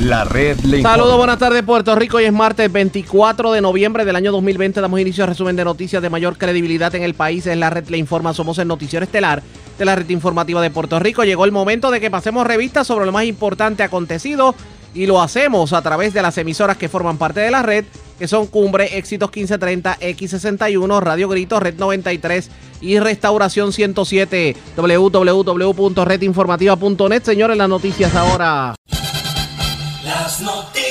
La red le Saludos, buenas tardes Puerto Rico. Hoy es martes 24 de noviembre del año 2020. Damos inicio al resumen de noticias de mayor credibilidad en el país. Es la red le informa. Somos el noticiero estelar de la red informativa de Puerto Rico. Llegó el momento de que pasemos revistas sobre lo más importante acontecido y lo hacemos a través de las emisoras que forman parte de la red, que son Cumbre, Éxitos 1530, X61, Radio Grito, Red 93 y Restauración 107, www.redinformativa.net. Señores, las noticias ahora. Las noticias.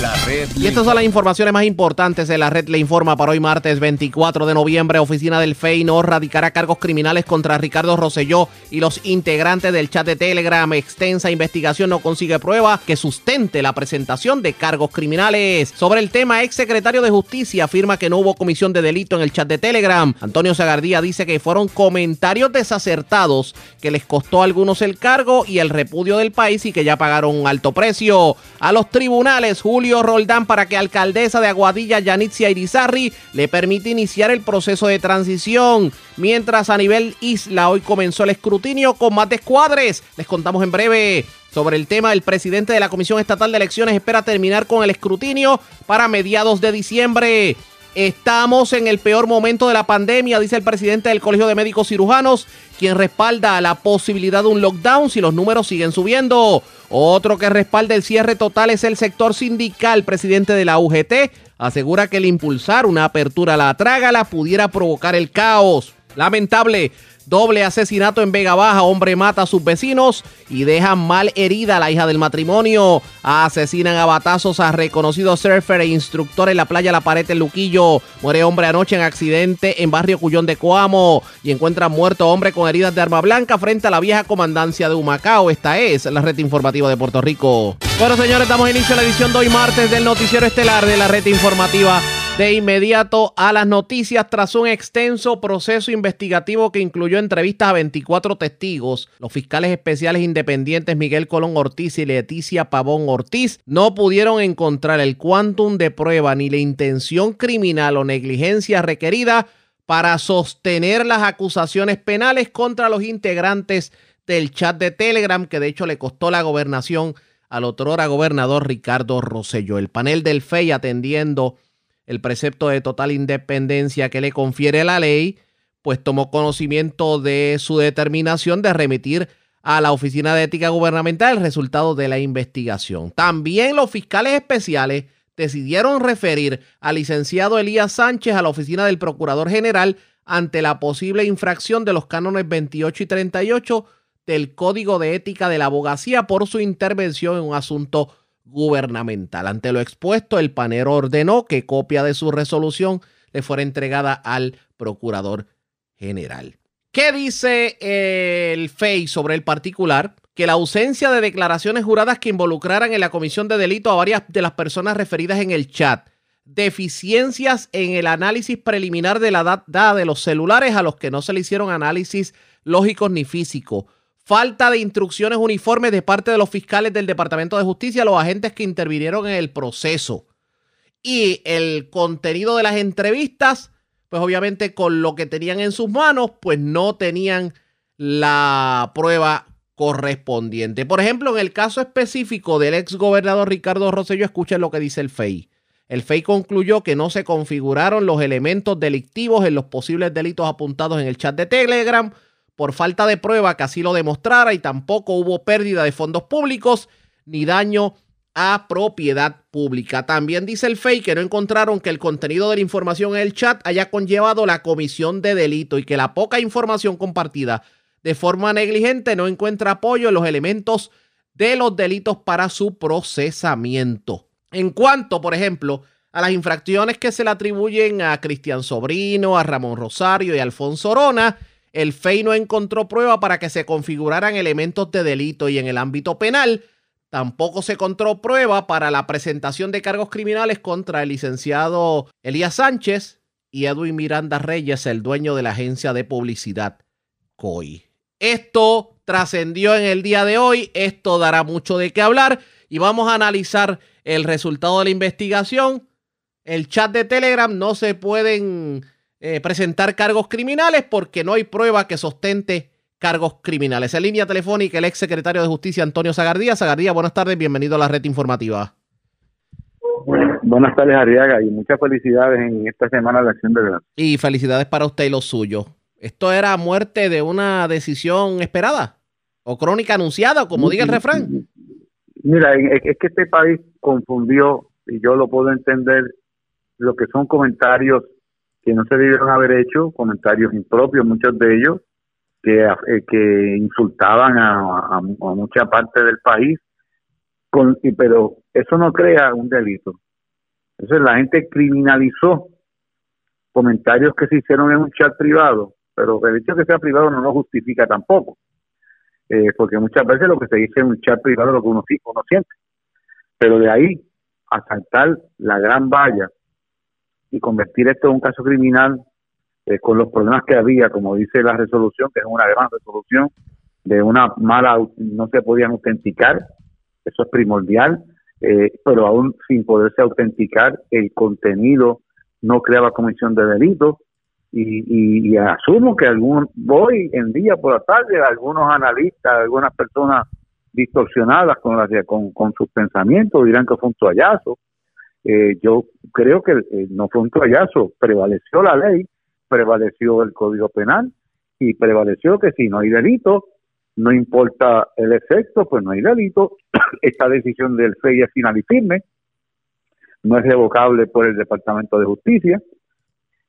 La red Y estas son las informaciones más importantes de la red Le Informa para hoy martes 24 de noviembre. Oficina del FEI no radicará cargos criminales contra Ricardo Rosselló y los integrantes del chat de Telegram. Extensa investigación no consigue prueba que sustente la presentación de cargos criminales. Sobre el tema, ex secretario de Justicia afirma que no hubo comisión de delito en el chat de Telegram. Antonio Zagardía dice que fueron comentarios desacertados que les costó a algunos el cargo y el repudio del país y que ya pagaron un alto precio. A los tribunales, Julio Roldán para que alcaldesa de Aguadilla, Yanitzia Irizarri, le permite iniciar el proceso de transición. Mientras a nivel isla hoy comenzó el escrutinio con más descuadres. Les contamos en breve. Sobre el tema, el presidente de la Comisión Estatal de Elecciones espera terminar con el escrutinio para mediados de diciembre. Estamos en el peor momento de la pandemia, dice el presidente del Colegio de Médicos Cirujanos, quien respalda la posibilidad de un lockdown si los números siguen subiendo. Otro que respalda el cierre total es el sector sindical. Presidente de la UGT asegura que el impulsar una apertura a la trágala pudiera provocar el caos. Lamentable. Doble asesinato en Vega Baja. Hombre mata a sus vecinos y deja mal herida a la hija del matrimonio. Asesinan a batazos a reconocido surfer e instructor en la playa La Pared en Luquillo. Muere hombre anoche en accidente en barrio Cuyón de Coamo. Y encuentran muerto hombre con heridas de arma blanca frente a la vieja comandancia de Humacao. Esta es la red informativa de Puerto Rico. Bueno, señores, damos inicio a la edición de hoy martes del noticiero estelar de la red informativa de inmediato a las noticias tras un extenso proceso investigativo que incluyó entrevistas a 24 testigos. Los fiscales especiales independientes Miguel Colón Ortiz y Leticia Pavón Ortiz no pudieron encontrar el quantum de prueba ni la intención criminal o negligencia requerida para sostener las acusaciones penales contra los integrantes del chat de Telegram que de hecho le costó la gobernación al otrora gobernador Ricardo Rosselló. El panel del FEI atendiendo el precepto de total independencia que le confiere la ley, pues tomó conocimiento de su determinación de remitir a la Oficina de Ética Gubernamental el resultado de la investigación. También los fiscales especiales decidieron referir al licenciado Elías Sánchez a la Oficina del Procurador General ante la posible infracción de los cánones 28 y 38 del Código de Ética de la Abogacía por su intervención en un asunto gubernamental. Ante lo expuesto, el panel ordenó que copia de su resolución le fuera entregada al procurador general. ¿Qué dice el FEI sobre el particular? Que la ausencia de declaraciones juradas que involucraran en la comisión de delito a varias de las personas referidas en el chat, deficiencias en el análisis preliminar de la data de los celulares a los que no se le hicieron análisis lógicos ni físicos, falta de instrucciones uniformes de parte de los fiscales del Departamento de Justicia, los agentes que intervinieron en el proceso. Y el contenido de las entrevistas, pues obviamente con lo que tenían en sus manos, pues no tenían la prueba correspondiente. Por ejemplo, en el caso específico del ex gobernador Ricardo Rosselló, escuchen lo que dice el FEI. El FEI concluyó que no se configuraron los elementos delictivos en los posibles delitos apuntados en el chat de Telegram, por falta de prueba que así lo demostrara y tampoco hubo pérdida de fondos públicos ni daño a propiedad pública. También dice el FEI que no encontraron que el contenido de la información en el chat haya conllevado la comisión de delito y que la poca información compartida de forma negligente no encuentra apoyo en los elementos de los delitos para su procesamiento. En cuanto, por ejemplo, a las infracciones que se le atribuyen a Cristian Sobrino, a Ramón Rosario y a Alfonso Orona, el FEI no encontró prueba para que se configuraran elementos de delito y en el ámbito penal tampoco se encontró prueba para la presentación de cargos criminales contra el licenciado Elías Sánchez y Edwin Miranda Reyes, el dueño de la agencia de publicidad COI. Esto trascendió en el día de hoy, esto dará mucho de qué hablar y vamos a analizar el resultado de la investigación. El chat de Telegram no se pueden eh, presentar cargos criminales porque no hay prueba que sostente cargos criminales. En línea telefónica, el ex secretario de Justicia, Antonio Zagardía. Zagardía, buenas tardes, bienvenido a la red informativa. Buenas tardes, Ariaga, y muchas felicidades en esta semana de Acción de Gracias. Y felicidades para usted y los suyos. ¿Esto era muerte de una decisión esperada? ¿O crónica anunciada, como diga el refrán? Mira, es que este país confundió, y yo lo puedo entender, lo que son comentarios que no se debieron haber hecho, comentarios impropios, muchos de ellos, que, eh, insultaban a, mucha parte del país, con, pero eso no crea un delito. Entonces la gente criminalizó comentarios que se hicieron en un chat privado, pero el hecho de que sea privado no lo justifica tampoco, eh, porque muchas veces lo que se dice en un chat privado es lo que uno siente. Pero de ahí a saltar la gran valla y convertir esto en un caso criminal eh, con los problemas que había, como dice la resolución, que es una gran resolución, de una mala, no se podían autenticar, eso es primordial, eh, pero aún sin poderse autenticar, el contenido no creaba comisión de delito. Y, asumo que algún, voy en día por la tarde, algunos analistas, algunas personas distorsionadas con, con, con sus pensamientos dirán que fue un toallazo. Eh, yo creo que eh, no fue un toallazo, prevaleció la ley, prevaleció el Código Penal y prevaleció que si no hay delito, no importa el efecto, pues no hay delito. Esta decisión del FEI es final y firme, no es revocable por el Departamento de Justicia.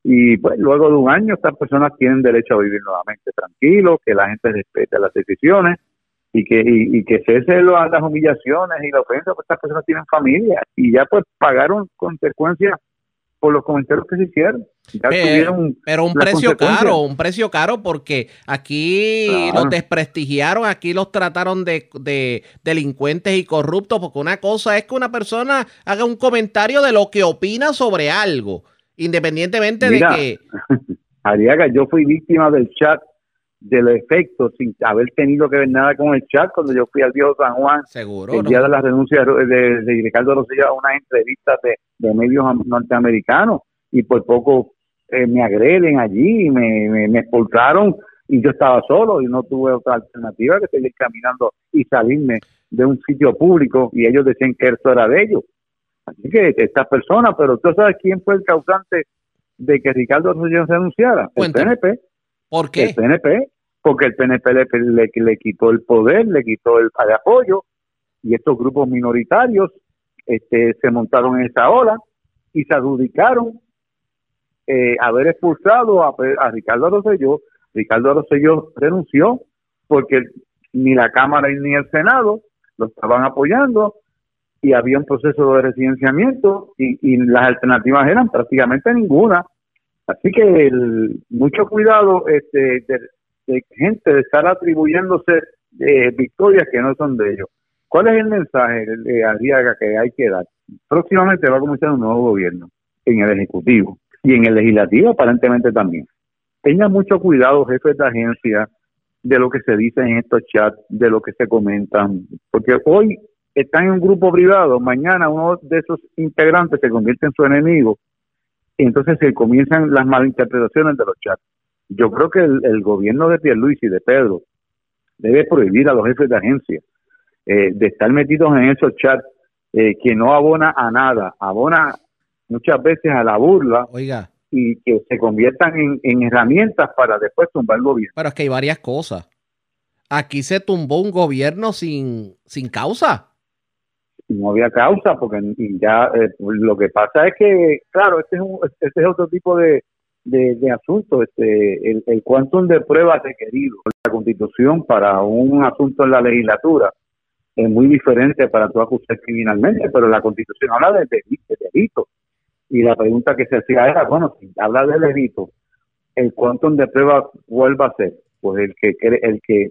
Y pues luego de un año estas personas tienen derecho a vivir nuevamente tranquilos, que la gente respete las decisiones y que y, que cese las humillaciones y la ofensa, pues estas personas tienen familia y ya pues pagaron consecuencias por los comentarios que se hicieron. pero, un precio caro, un precio caro porque aquí los desprestigiaron, aquí los trataron de, de, delincuentes y corruptos, porque una cosa es que una persona haga un comentario de lo que opina sobre algo, independientemente de que... Ariaga, yo fui víctima del chat del efecto sin haber tenido que ver nada con el chat cuando yo fui al viejo San Juan Seguro, el día de la renuncia de, Ricardo Rosselló a unas entrevistas de, medios norteamericanos y por poco eh, me agreden allí me, me, me, expulsaron y yo estaba solo y no tuve otra alternativa que seguir caminando y salirme de un sitio público y ellos decían que eso era de ellos. Así que estas personas pero tú sabes quién fue el causante de que Ricardo Rosselló se anunciara el PNP ¿Por qué? El PNP, porque el PNP le, le, quitó el poder, le quitó el, apoyo y estos grupos minoritarios este, se montaron en esa ola y se adjudicaron eh, haber expulsado a, Ricardo Rosselló. Ricardo Rosselló renunció porque ni la Cámara ni el Senado lo estaban apoyando y había un proceso de residenciamiento y, y las alternativas eran prácticamente ninguna. Así que mucho cuidado este, de, gente de estar atribuyéndose eh, victorias que no son de ellos. ¿Cuál es el mensaje de Arriaga que hay que dar? Próximamente va a comenzar un nuevo gobierno en el Ejecutivo y en el Legislativo aparentemente también. Tengan mucho cuidado, jefes de agencia, de lo que se dice en estos chats, de lo que se comentan, porque hoy están en un grupo privado, mañana uno de esos integrantes se convierte en su enemigo y entonces se comienzan las malinterpretaciones de los chats. Yo creo que el, gobierno de Pierluisi y de Pedro debe prohibir a los jefes de agencia eh, de estar metidos en esos chats eh, que no abona a nada, abona muchas veces a la burla Oiga. y que se conviertan en, en herramientas para después tumbar el gobierno. Pero es que hay varias cosas. Aquí se tumbó un gobierno sin, sin causa no había causa, porque ya eh, lo que pasa es que, claro, este es, un, este es otro tipo de, de, asunto, este, el, el quantum de pruebas requerido. La constitución para un asunto en la legislatura es muy diferente para tú acusar criminalmente, pero la constitución habla de, delito. Y la pregunta que se hacía era, bueno, si habla de delito, el quantum de pruebas vuelva a ser, pues el que, el que,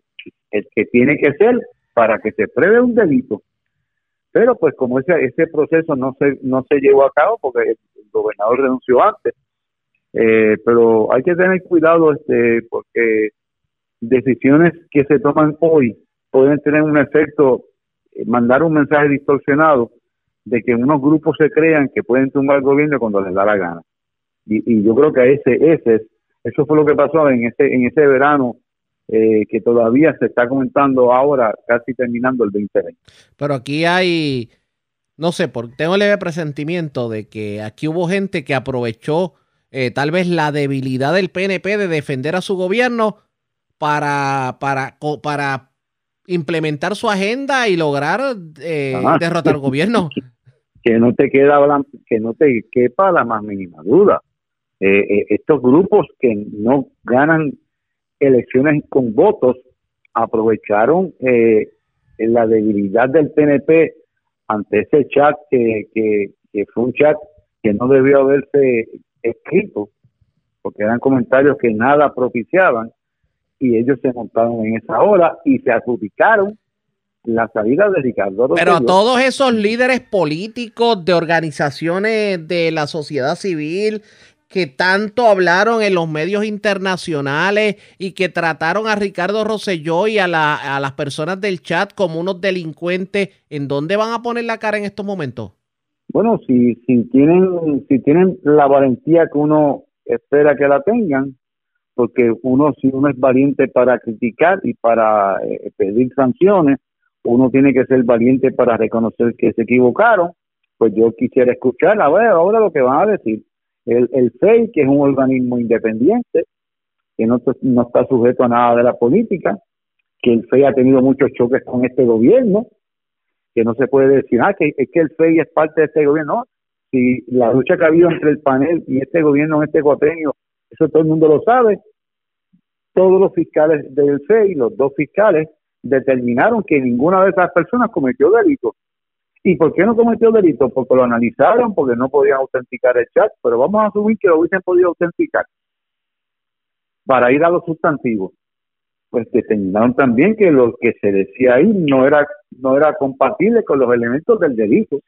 el que tiene que ser para que se pruebe un delito pero pues como ese, ese proceso no se, no se llevó a cabo porque el, gobernador renunció antes, eh, pero hay que tener cuidado este porque decisiones que se toman hoy pueden tener un efecto, eh, mandar un mensaje distorsionado de que unos grupos se crean que pueden tumbar el gobierno cuando les da la gana. Y, y yo creo que ese, ese, eso fue lo que pasó en ese, en ese verano eh, que todavía se está comentando ahora, casi terminando el 2020. Pero aquí hay, no sé, porque tengo el leve presentimiento de que aquí hubo gente que aprovechó eh, tal vez la debilidad del PNP de defender a su gobierno para, para, para implementar su agenda y lograr eh, derrotar al gobierno. Que no te queda que no te quepa la más mínima duda. estos grupos que no ganan elecciones con votos aprovecharon eh, la debilidad del PNP ante ese chat que, que, fue un chat que no debió haberse escrito, porque eran comentarios que nada propiciaban, y ellos se montaron en esa hora y se adjudicaron la salida de Ricardo Pero a todos esos líderes políticos de organizaciones de la sociedad civil que tanto hablaron en los medios internacionales y que trataron a Ricardo Rosselló y a, a las personas del chat como unos delincuentes, ¿en dónde van a poner la cara en estos momentos? Bueno, si, si, tienen, si tienen la valentía que uno espera que la tengan, porque uno, si uno es valiente para criticar y para eh, pedir sanciones, uno tiene que ser valiente para reconocer que se equivocaron, pues yo quisiera escuchar, a ver, ahora lo que van a decir. El, el FEI, que es un organismo independiente, que no, no está sujeto a nada de la política, que el FEI ha tenido muchos choques con este gobierno, que no se puede decir, ah, que es que el FEI es parte de este gobierno. No, si la lucha que ha habido entre el panel y este gobierno en este cuatrenio, eso todo el mundo lo sabe, todos los fiscales del FEI, los dos fiscales, determinaron que ninguna de esas personas cometió delito. ¿Y por qué no cometió delito? Porque lo analizaron, porque no podían autenticar el chat, pero vamos a asumir que lo hubiesen podido autenticar. Para ir a los sustantivos, pues determinaron también que lo que se decía ahí no era, no era compatible con los elementos del delito.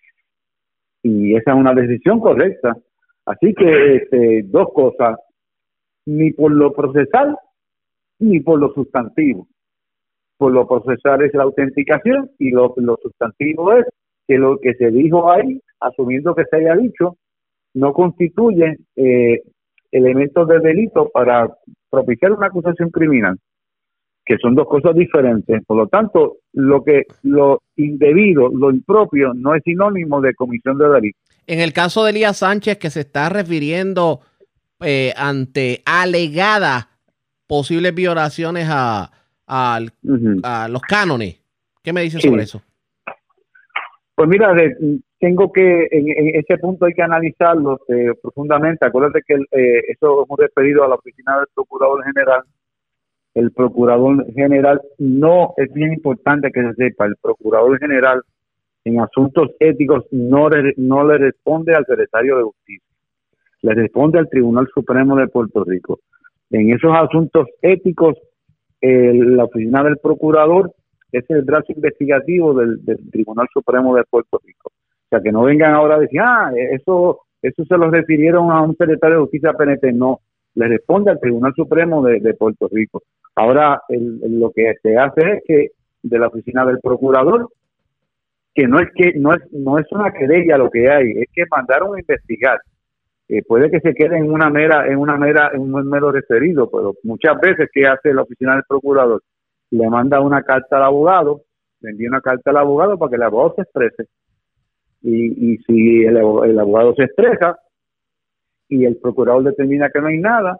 Y esa es una decisión correcta. Así que este, dos cosas, ni por lo procesal ni por lo sustantivo. Por lo procesal es la autenticación y lo, lo sustantivo es que lo que se dijo ahí, asumiendo que se haya dicho, no constituye eh, elementos de delito para propiciar una acusación criminal, que son dos cosas diferentes. Por lo tanto, lo que lo indebido, lo impropio, no es sinónimo de comisión de delito. En el caso de Elías Sánchez, que se está refiriendo eh, ante alegadas posibles violaciones a, a, los cánones, ¿qué me dice sobre eso? Pues mira, tengo que, en, ese punto hay que analizarlo eh, profundamente. Acuérdate que eh, eso hemos referido a la oficina del Procurador General. El Procurador General no, es bien importante que se sepa, el Procurador General en asuntos éticos no, no le responde al secretario de Justicia, le responde al Tribunal Supremo de Puerto Rico. En esos asuntos éticos, la oficina del Procurador es el brazo investigativo del, Tribunal Supremo de Puerto Rico. O sea, que no vengan ahora a decir, ah, eso, eso se lo refirieron a un secretario de justicia PNP. No, le responde al Tribunal Supremo de, Puerto Rico. Ahora, lo que se hace es que de la oficina del procurador, que no es que no es no es una querella lo que hay, es que mandaron a investigar. Eh, puede que se quede en una mera en una mera en un mero referido, pero muchas veces que hace la oficina del procurador le manda una carta al abogado, le envía una carta al abogado para que el abogado se exprese. Y, y si el, abogado se expresa y el procurador determina que no hay nada,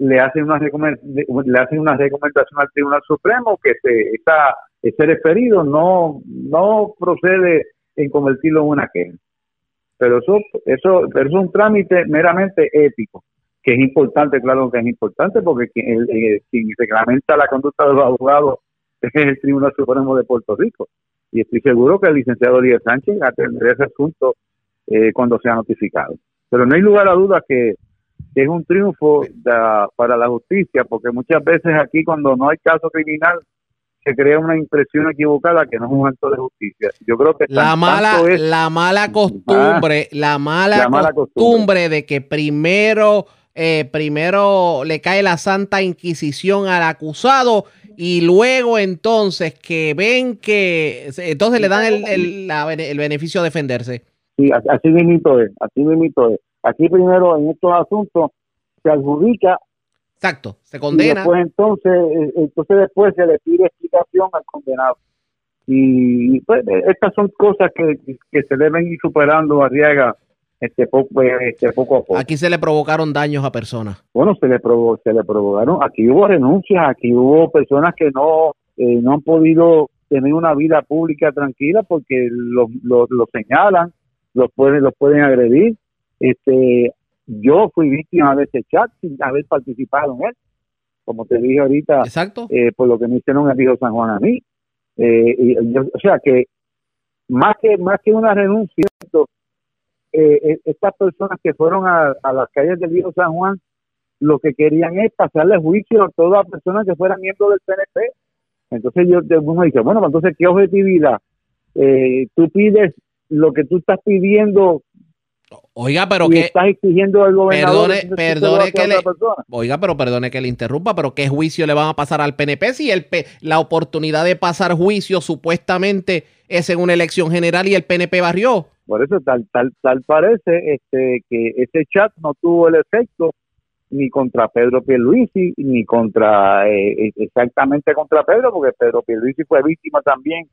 le hacen una, le hacen una recomendación al Tribunal Supremo que se, está, ese referido no, no procede en convertirlo en una queja. Pero eso, eso, es un trámite meramente ético que es importante, claro que es importante, porque quien, reglamenta la conducta de los abogados es el Tribunal Supremo de Puerto Rico. Y estoy seguro que el licenciado Díaz Sánchez atenderá ese asunto eh, cuando sea notificado. Pero no hay lugar a dudas que, es un triunfo para la justicia, porque muchas veces aquí cuando no hay caso criminal se crea una impresión equivocada que no es un acto de justicia. Yo creo que la mala la mala costumbre, la mala, costumbre de que primero eh, primero le cae la Santa Inquisición al acusado y luego entonces que ven que entonces le dan el, el, beneficio de defenderse. Sí, así mismo es, así mismo es. Aquí primero en estos asuntos se adjudica Exacto, se condena. Y entonces, eh, entonces después se le pide explicación al condenado. Y pues, estas son cosas que, que se deben ir superando, Arriaga, este poco, este poco a poco. Aquí se le provocaron daños a personas. Bueno, se le, se le provocaron, aquí hubo renuncias, aquí hubo personas que no, eh, no han podido tener una vida pública tranquila porque los lo, lo señalan, los pueden, los pueden agredir. Este, yo fui víctima de ese chat sin haber participado en él, como te dije ahorita, Exacto. Eh, por lo que me hicieron el Río San Juan a mí. Eh, y, o sea que más que más que una renuncia, eh, estas personas que fueron a, las calles del Río San Juan, lo que querían es pasarle juicio a todas las personas que fueran miembros del PNP. Entonces yo uno dice, bueno, entonces qué objetividad. tú pides lo que tú estás pidiendo Oiga, pero que estás exigiendo al gobernador perdone, que le Oiga, pero perdone que le interrumpa, pero qué juicio le van a pasar al PNP si el la oportunidad de pasar juicio supuestamente es en una elección general y el PNP barrió. Por eso tal tal tal parece este que ese chat no tuvo el efecto ni contra Pedro Pierluisi ni contra eh, exactamente contra Pedro porque Pedro Pierluisi fue víctima también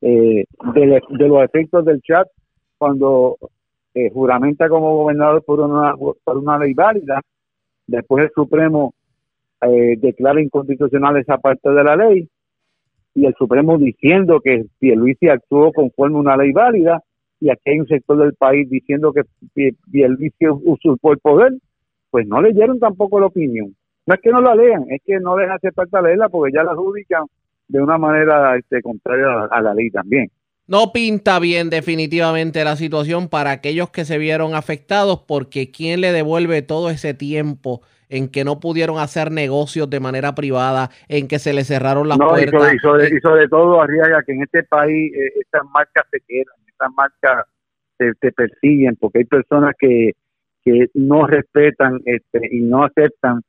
eh, de, de los efectos del chat cuando eh, juramenta como gobernador por una, ley válida, después el Supremo eh, declara inconstitucional esa parte de la ley y el Supremo diciendo que Pierluisi actuó conforme a una ley válida y aquí hay un sector del país diciendo que Pierluisi usurpó el poder, pues no leyeron tampoco la opinión. No es que no la lean, es que no les hace falta leerla porque ya la adjudican de una manera este, contraria a la ley también. No pinta bien definitivamente la situación para aquellos que se vieron afectados porque ¿quién le devuelve todo ese tiempo en que no pudieron hacer negocios de manera privada, en que se les cerraron las puertas? Y sobre, y sobre, todo, Arriaga, que en este país eh, estas marcas se quedan, estas marcas te, persiguen porque hay personas que, que no respetan este, y no aceptan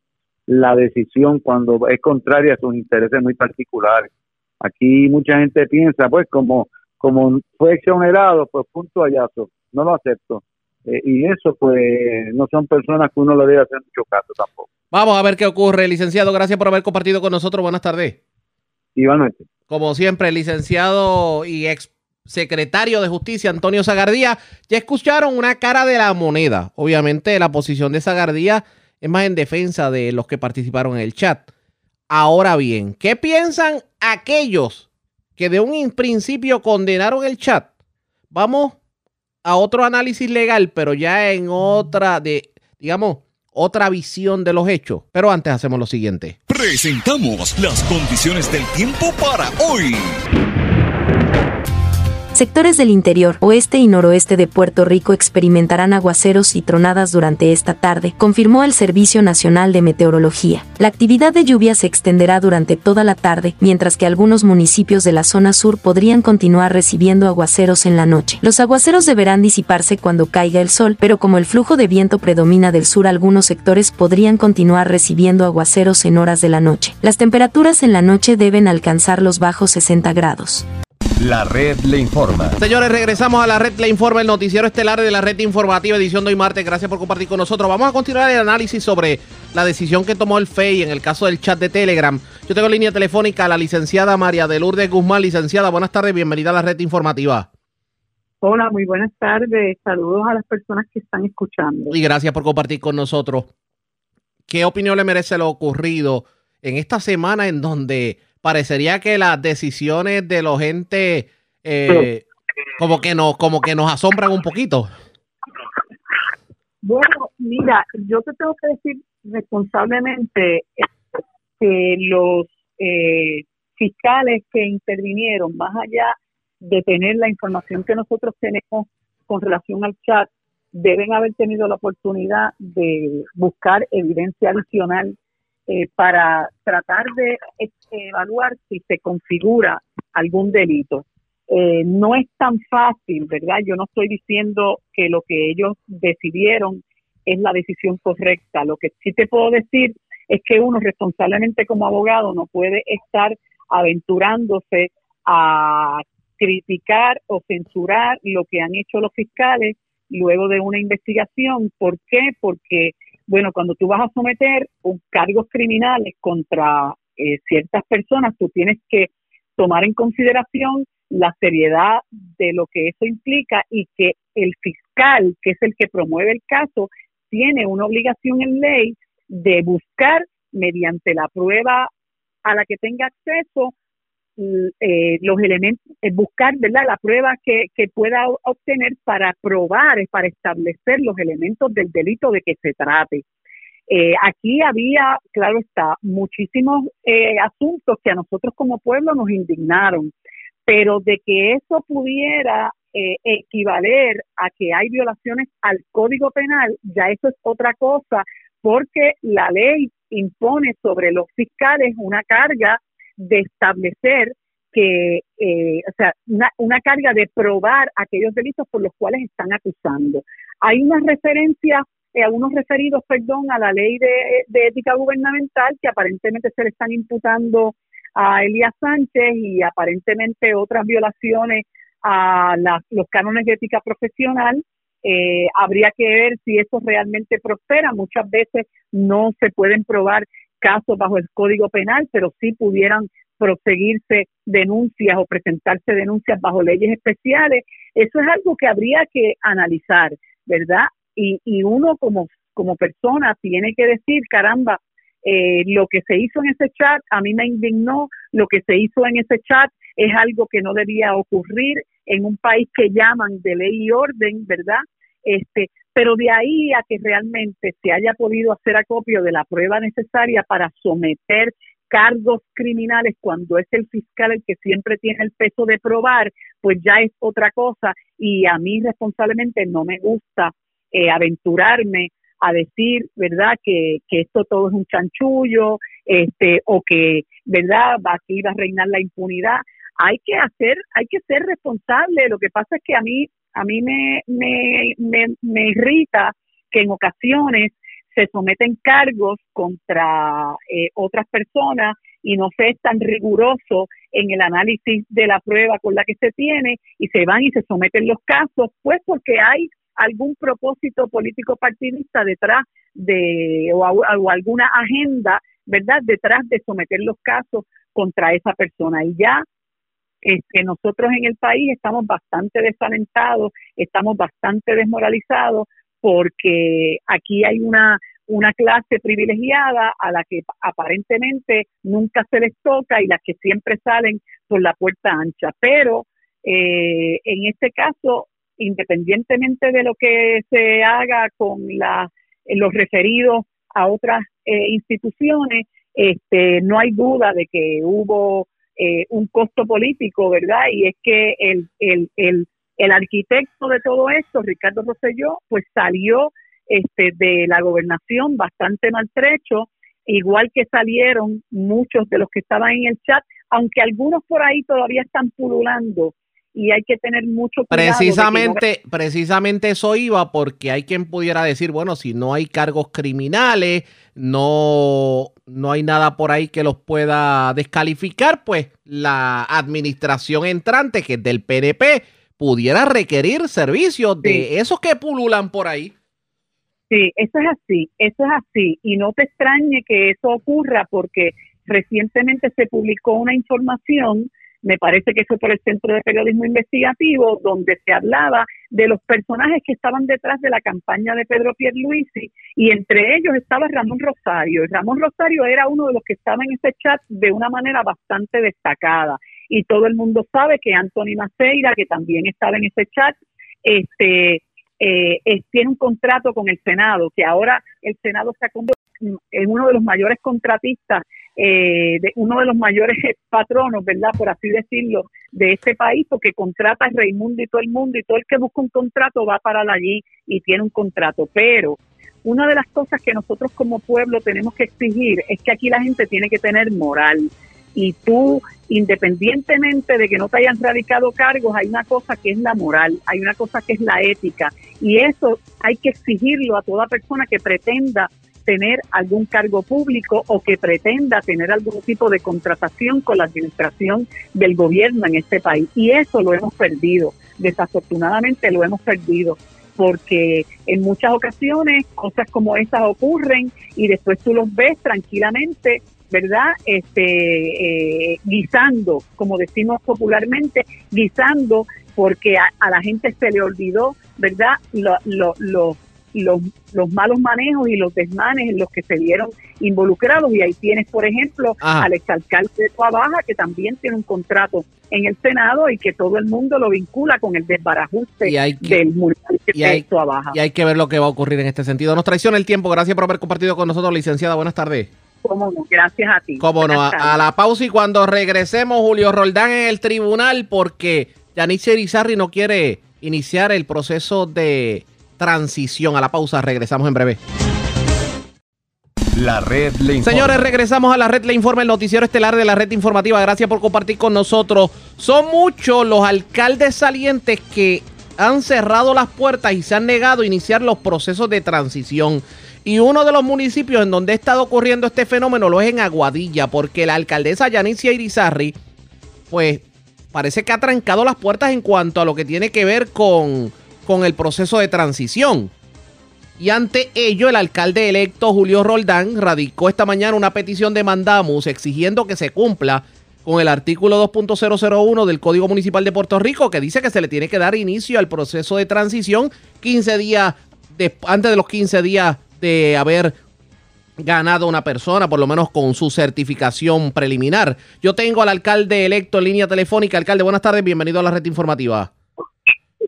la decisión cuando es contraria a sus intereses muy particulares. Aquí mucha gente piensa, pues como como fue exonerado, pues punto hallazo, no lo acepto. Eh, y eso, pues, no son personas que uno le debe hacer mucho caso tampoco. Vamos a ver qué ocurre, licenciado. Gracias por haber compartido con nosotros. Buenas tardes. Igualmente. Como siempre, licenciado y ex secretario de Justicia, Antonio Zagardía. Ya escucharon una cara de la moneda. Obviamente, la posición de Zagardía es más en defensa de los que participaron en el chat. Ahora bien, ¿qué piensan aquellos que de un principio condenaron el chat. Vamos a otro análisis legal, pero ya en otra de, digamos, otra visión de los hechos. Pero antes hacemos lo siguiente. Presentamos las condiciones del tiempo para hoy. Sectores del interior, oeste y noroeste de Puerto Rico experimentarán aguaceros y tronadas durante esta tarde, confirmó el Servicio Nacional de Meteorología. La actividad de lluvia se extenderá durante toda la tarde, mientras que algunos municipios de la zona sur podrían continuar recibiendo aguaceros en la noche. Los aguaceros deberán disiparse cuando caiga el sol, pero como el flujo de viento predomina del sur, algunos sectores podrían continuar recibiendo aguaceros en horas de la noche. Las temperaturas en la noche deben alcanzar los bajos 60 grados. La red le informa. Señores, regresamos a la red le informa, el noticiero estelar de la red informativa, edición de hoy martes. Gracias por compartir con nosotros. Vamos a continuar el análisis sobre la decisión que tomó el FEI en el caso del chat de Telegram. Yo tengo línea telefónica a la licenciada María de Lourdes Guzmán. Licenciada, buenas tardes, bienvenida a la red informativa. Hola, muy buenas tardes. Saludos a las personas que están escuchando. Y gracias por compartir con nosotros. ¿Qué opinión le merece lo ocurrido en esta semana en donde parecería que las decisiones de los gente eh, como que nos como que nos asombran un poquito. Bueno, mira, yo te tengo que decir responsablemente que los eh, fiscales que intervinieron, más allá de tener la información que nosotros tenemos con relación al chat, deben haber tenido la oportunidad de buscar evidencia adicional eh, para tratar de eh, evaluar si se configura algún delito. Eh, no es tan fácil, ¿verdad? Yo no estoy diciendo que lo que ellos decidieron es la decisión correcta. Lo que sí te puedo decir es que uno responsablemente como abogado no puede estar aventurándose a criticar o censurar lo que han hecho los fiscales luego de una investigación. ¿Por qué? Porque Bueno, cuando tú vas a someter cargos criminales contra eh, ciertas personas, tú tienes que tomar en consideración la seriedad de lo que eso implica y que el fiscal, que es el que promueve el caso, tiene una obligación en ley de buscar mediante la prueba a la que tenga acceso eh, los elementos, eh, buscar ¿verdad? la prueba que, que pueda obtener para probar, para establecer los elementos del delito de que se trate. Eh, aquí había, claro está, muchísimos eh, asuntos que a nosotros como pueblo nos indignaron, pero de que eso pudiera eh, equivaler a que hay violaciones al Código Penal, ya eso es otra cosa, porque la ley impone sobre los fiscales una carga de establecer que, o sea, una, una carga de probar aquellos delitos por los cuales están acusando. Hay una referencia eh, algunos referidos, perdón, a la ley de, ética gubernamental que aparentemente se le están imputando a Elías Sánchez y aparentemente otras violaciones a los cánones de ética profesional. Eh, habría que ver si eso realmente prospera. Muchas veces no se pueden probar casos bajo el Código Penal, pero sí pudieran proseguirse denuncias o presentarse denuncias bajo leyes especiales. Eso es algo que habría que analizar, ¿verdad? y, y uno como, como persona tiene que decir, caramba, eh, lo que se hizo en ese chat a mí me indignó, lo que se hizo en ese chat es algo que no debía ocurrir en un país que llaman de ley y orden, ¿verdad? Este, pero de ahí a que realmente se haya podido hacer acopio de la prueba necesaria para someter cargos criminales cuando es el fiscal el que siempre tiene el peso de probar, pues ya es otra cosa y a mí responsablemente no me gusta eh, aventurarme a decir, ¿verdad?, que, que esto todo es un chanchullo, este, o que, ¿verdad?, aquí va a reinar la impunidad. Hay que hacer, hay que ser responsable. Lo que pasa es que a mí, a mí me, me, me, irrita que en ocasiones se someten cargos contra eh, otras personas y no se es tan riguroso en el análisis de la prueba con la que se tiene y se van y se someten los casos, pues porque hay algún propósito político partidista detrás de o, alguna agenda, ¿verdad? Detrás de someter los casos contra esa persona. Y ya este, nosotros en el país estamos bastante desalentados, estamos bastante desmoralizados porque aquí hay una una clase privilegiada a la que aparentemente nunca se les toca y las que siempre salen por la puerta ancha. Pero eh, en este caso independientemente de lo que se haga con la, los referidos a otras eh, instituciones, este, no hay duda de que hubo eh, un costo político, ¿verdad? Y es que el, el, el, el arquitecto de todo esto, Ricardo Rosselló, pues salió este, de la gobernación bastante maltrecho, igual que salieron muchos de los que estaban en el chat, aunque algunos por ahí todavía están pululando y hay que tener mucho cuidado. Precisamente, precisamente eso iba porque hay quien pudiera decir, bueno, si no hay cargos criminales, no, no hay nada por ahí que los pueda descalificar, pues la administración entrante, que es del PNP, pudiera requerir servicios de esos que pululan por ahí. Sí, eso es así, eso es así. Y no te extrañe que eso ocurra porque recientemente se publicó una información me parece que fue por el Centro de Periodismo Investigativo, donde se hablaba de los personajes que estaban detrás de la campaña de Pedro Pierluisi, y entre ellos estaba Ramón Rosario. Ramón Rosario era uno de los que estaba en ese chat de una manera bastante destacada, y todo el mundo sabe que Anthony Maceira, que también estaba en ese chat, este eh, tiene un contrato con el Senado, que ahora el Senado se ha convertido en uno de los mayores contratistas eh, de uno de los mayores patronos, ¿verdad? Por así decirlo, de este país, porque contrata a Raimundo y todo el mundo, y todo el que busca un contrato va para allí y tiene un contrato. Pero una de las cosas que nosotros como pueblo tenemos que exigir es que aquí la gente tiene que tener moral. Y tú, independientemente de que no te hayan radicado cargos, hay una cosa que es la moral, hay una cosa que es la ética. Y eso hay que exigirlo a toda persona que pretenda tener algún cargo público o que pretenda tener algún tipo de contratación con la administración del gobierno en este país. Y eso lo hemos perdido, desafortunadamente lo hemos perdido. porque en muchas ocasiones cosas como esas ocurren y después tú los ves tranquilamente ¿verdad? Este, eh, guisando, como decimos popularmente, guisando, porque a, la gente se le olvidó, ¿verdad? Lo, lo, los, los malos manejos y los desmanes en los que se vieron involucrados. Y ahí tienes, por ejemplo, al exalcalde de Baja, que también tiene un contrato en el Senado y que todo el mundo lo vincula con el desbarajuste del municipio y hay, Y hay que ver lo que va a ocurrir en este sentido. Nos traiciona el tiempo. Gracias por haber compartido con nosotros, licenciada. Buenas tardes. Cómo no, gracias a ti. Cómo no, a, la pausa y cuando regresemos, Julio Roldán en el tribunal, porque Yanice Irizarri no quiere iniciar el proceso de transición. A la pausa, regresamos en breve. La red le informa. Señores, regresamos a la red le informa, el noticiero estelar de la red informativa. Gracias por compartir con nosotros. Son muchos los alcaldes salientes que han cerrado las puertas y se han negado a iniciar los procesos de transición. Y uno de los municipios en donde ha estado ocurriendo este fenómeno lo es en Aguadilla, porque la alcaldesa Yanicia Irizarri, pues parece que ha trancado las puertas en cuanto a lo que tiene que ver con, con el proceso de transición. Y ante ello, el alcalde electo Julio Roldán radicó esta mañana una petición de mandamus exigiendo que se cumpla con el artículo 2.001 del Código Municipal de Puerto Rico que dice que se le tiene que dar inicio al proceso de transición 15 días antes de los 15 días de haber ganado una persona, por lo menos con su certificación preliminar. Yo tengo al alcalde electo en línea telefónica. Alcalde, buenas tardes, bienvenido a la red informativa.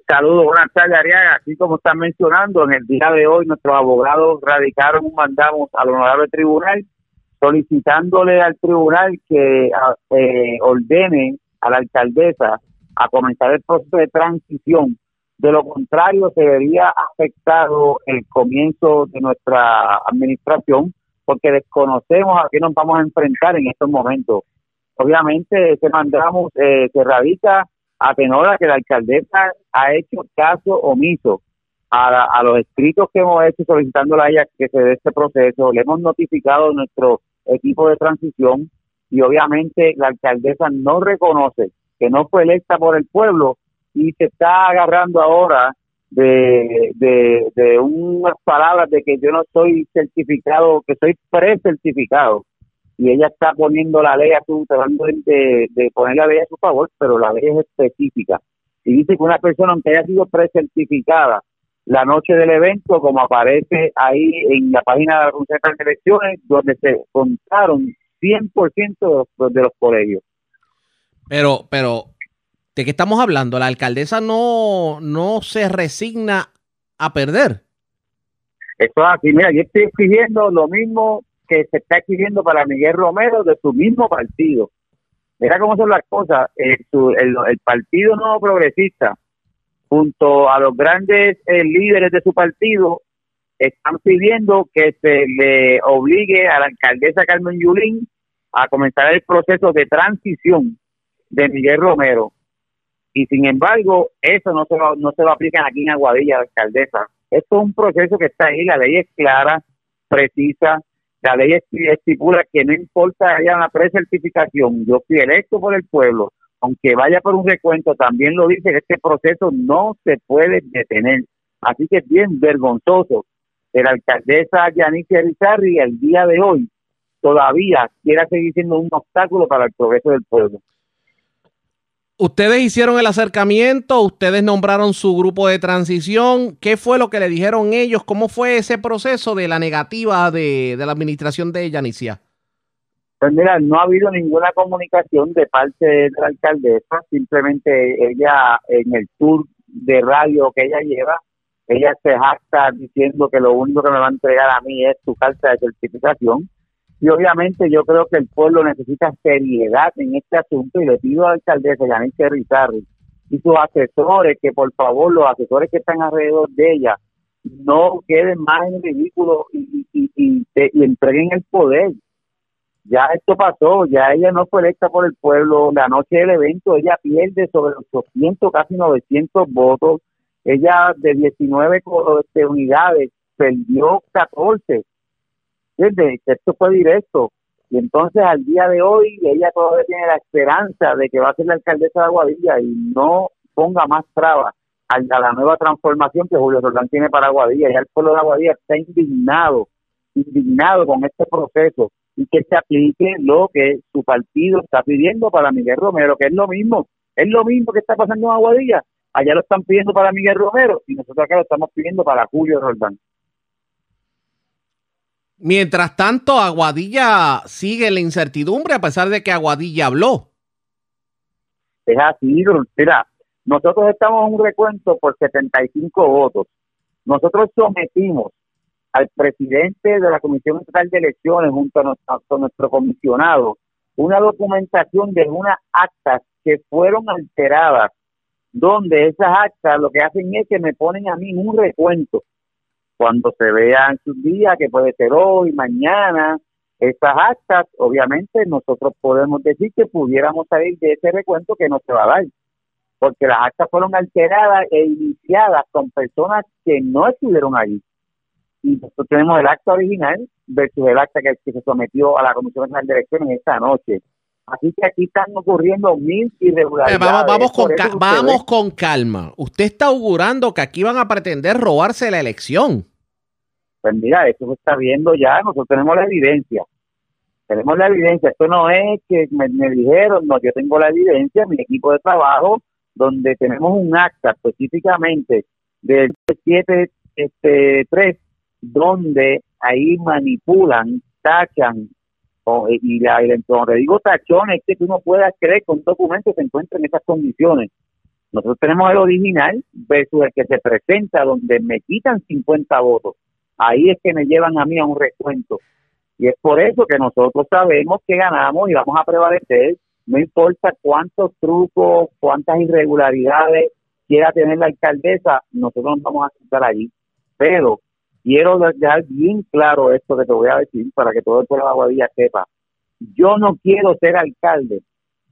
Saludos, buenas tardes, Ariaga. Así como están mencionando, en el día de hoy nuestros abogados radicaron un mandamos al honorable tribunal solicitándole al tribunal que ah, eh, ordene a la alcaldesa a comenzar el proceso de transición de lo contrario, se vería afectado el comienzo de nuestra administración porque desconocemos a qué nos vamos a enfrentar en estos momentos. Obviamente, ese mandamos eh, se radica a tenor que la alcaldesa ha hecho caso omiso a, a los escritos que hemos hecho solicitando a ella que se dé este proceso. Le hemos notificado a nuestro equipo de transición y obviamente la alcaldesa no reconoce que no fue electa por el pueblo y se está agarrando ahora de, de, unas palabras de que yo no soy certificado, que soy pre-certificado. Y ella está poniendo la ley a su, tratando de, de poner la ley a su favor, pero la ley es específica. Y dice que una persona, aunque haya sido pre-certificada, la noche del evento, como aparece ahí en la página de la Comisión de Elecciones, donde se contaron 100% de los, de los colegios. Pero, pero ¿De qué estamos hablando? La alcaldesa no, no se resigna a perder. Eso es así. Mira, yo estoy exigiendo lo mismo que se está exigiendo para Miguel Romero de su mismo partido. Mira cómo son las cosas. El, el, Partido Nuevo Progresista, junto a los grandes eh, líderes de su partido, están pidiendo que se le obligue a la alcaldesa Carmen Yulín a comenzar el proceso de transición de Miguel Romero y sin embargo eso no se va, no se va a aplicar aquí en Aguadilla, la alcaldesa. Esto es un proceso que está ahí, la ley es clara, precisa, la ley estipula que no importa haya una precertificación, yo fui electo por el pueblo, aunque vaya por un recuento, también lo dice que este proceso no se puede detener. Así que es bien vergonzoso que la alcaldesa Yanice Rizarri el día de hoy todavía quiera seguir siendo un obstáculo para el progreso del pueblo. Ustedes hicieron el acercamiento, ustedes nombraron su grupo de transición. ¿Qué fue lo que le dijeron ellos? ¿Cómo fue ese proceso de la negativa de, la administración de Yanicia? Pues mira, no ha habido ninguna comunicación de parte de la alcaldesa, simplemente ella en el tour de radio que ella lleva, ella se jacta diciendo que lo único que me va a entregar a mí es su carta de certificación y obviamente yo creo que el pueblo necesita seriedad en este asunto y le pido al alcaldesa Yanice Rizarri y sus asesores que por favor los asesores que están alrededor de ella no queden más en ridículo y, y, y, y, entreguen el poder. Ya esto pasó, ya ella no fue electa por el pueblo. La noche del evento ella pierde sobre 800, casi 900 votos. Ella de 19 este, unidades perdió 14 ¿Entiendes? Esto fue directo. Y entonces al día de hoy ella todavía tiene la esperanza de que va a ser la alcaldesa de Aguadilla y no ponga más trabas a la nueva transformación que Julio Roldán tiene para Aguadilla. Ya el pueblo de Aguadilla está indignado, indignado con este proceso y que se aplique lo que su partido está pidiendo para Miguel Romero, que es lo mismo, es lo mismo que está pasando en Aguadilla. Allá lo están pidiendo para Miguel Romero y nosotros acá lo estamos pidiendo para Julio Roldán. Mientras tanto, Aguadilla sigue la incertidumbre a pesar de que Aguadilla habló. Es así, mira, nosotros estamos en un recuento por 75 votos. Nosotros sometimos al presidente de la Comisión Estatal de Elecciones junto a nuestro, nuestro comisionado una documentación de unas actas que fueron alteradas, donde esas actas lo que hacen es que me ponen a mí un recuento. Cuando se vean sus días, que puede ser hoy, mañana, esas actas, obviamente nosotros podemos decir que pudiéramos salir de ese recuento que no se va a dar, porque las actas fueron alteradas e iniciadas con personas que no estuvieron allí y nosotros tenemos el acta original versus el acta que, se sometió a la Comisión Nacional de Elecciones esta noche. Así que aquí están ocurriendo mil irregularidades. Eh, vamos, vamos, con, vamos con calma. Usted está augurando que aquí van a pretender robarse la elección. Pues mira, eso se está viendo ya. Nosotros tenemos la evidencia. Tenemos la evidencia. Esto no es que me, me dijeron, no, yo tengo la evidencia, mi equipo de trabajo, donde tenemos un acta específicamente del 7 este, 3 donde ahí manipulan, tachan, y, la, y cuando digo tachón es que tú no puedas creer que un documento se encuentre en esas condiciones. Nosotros tenemos el original versus el que se presenta donde me quitan 50 votos. Ahí es que me llevan a mí a un recuento. Y es por eso que nosotros sabemos que ganamos y vamos a prevalecer, no importa cuántos trucos, cuántas irregularidades quiera tener la alcaldesa, nosotros nos vamos a sentar allí. Pero quiero dejar bien claro esto que te voy a decir para que todo el pueblo de Aguadilla sepa. Yo no quiero ser alcalde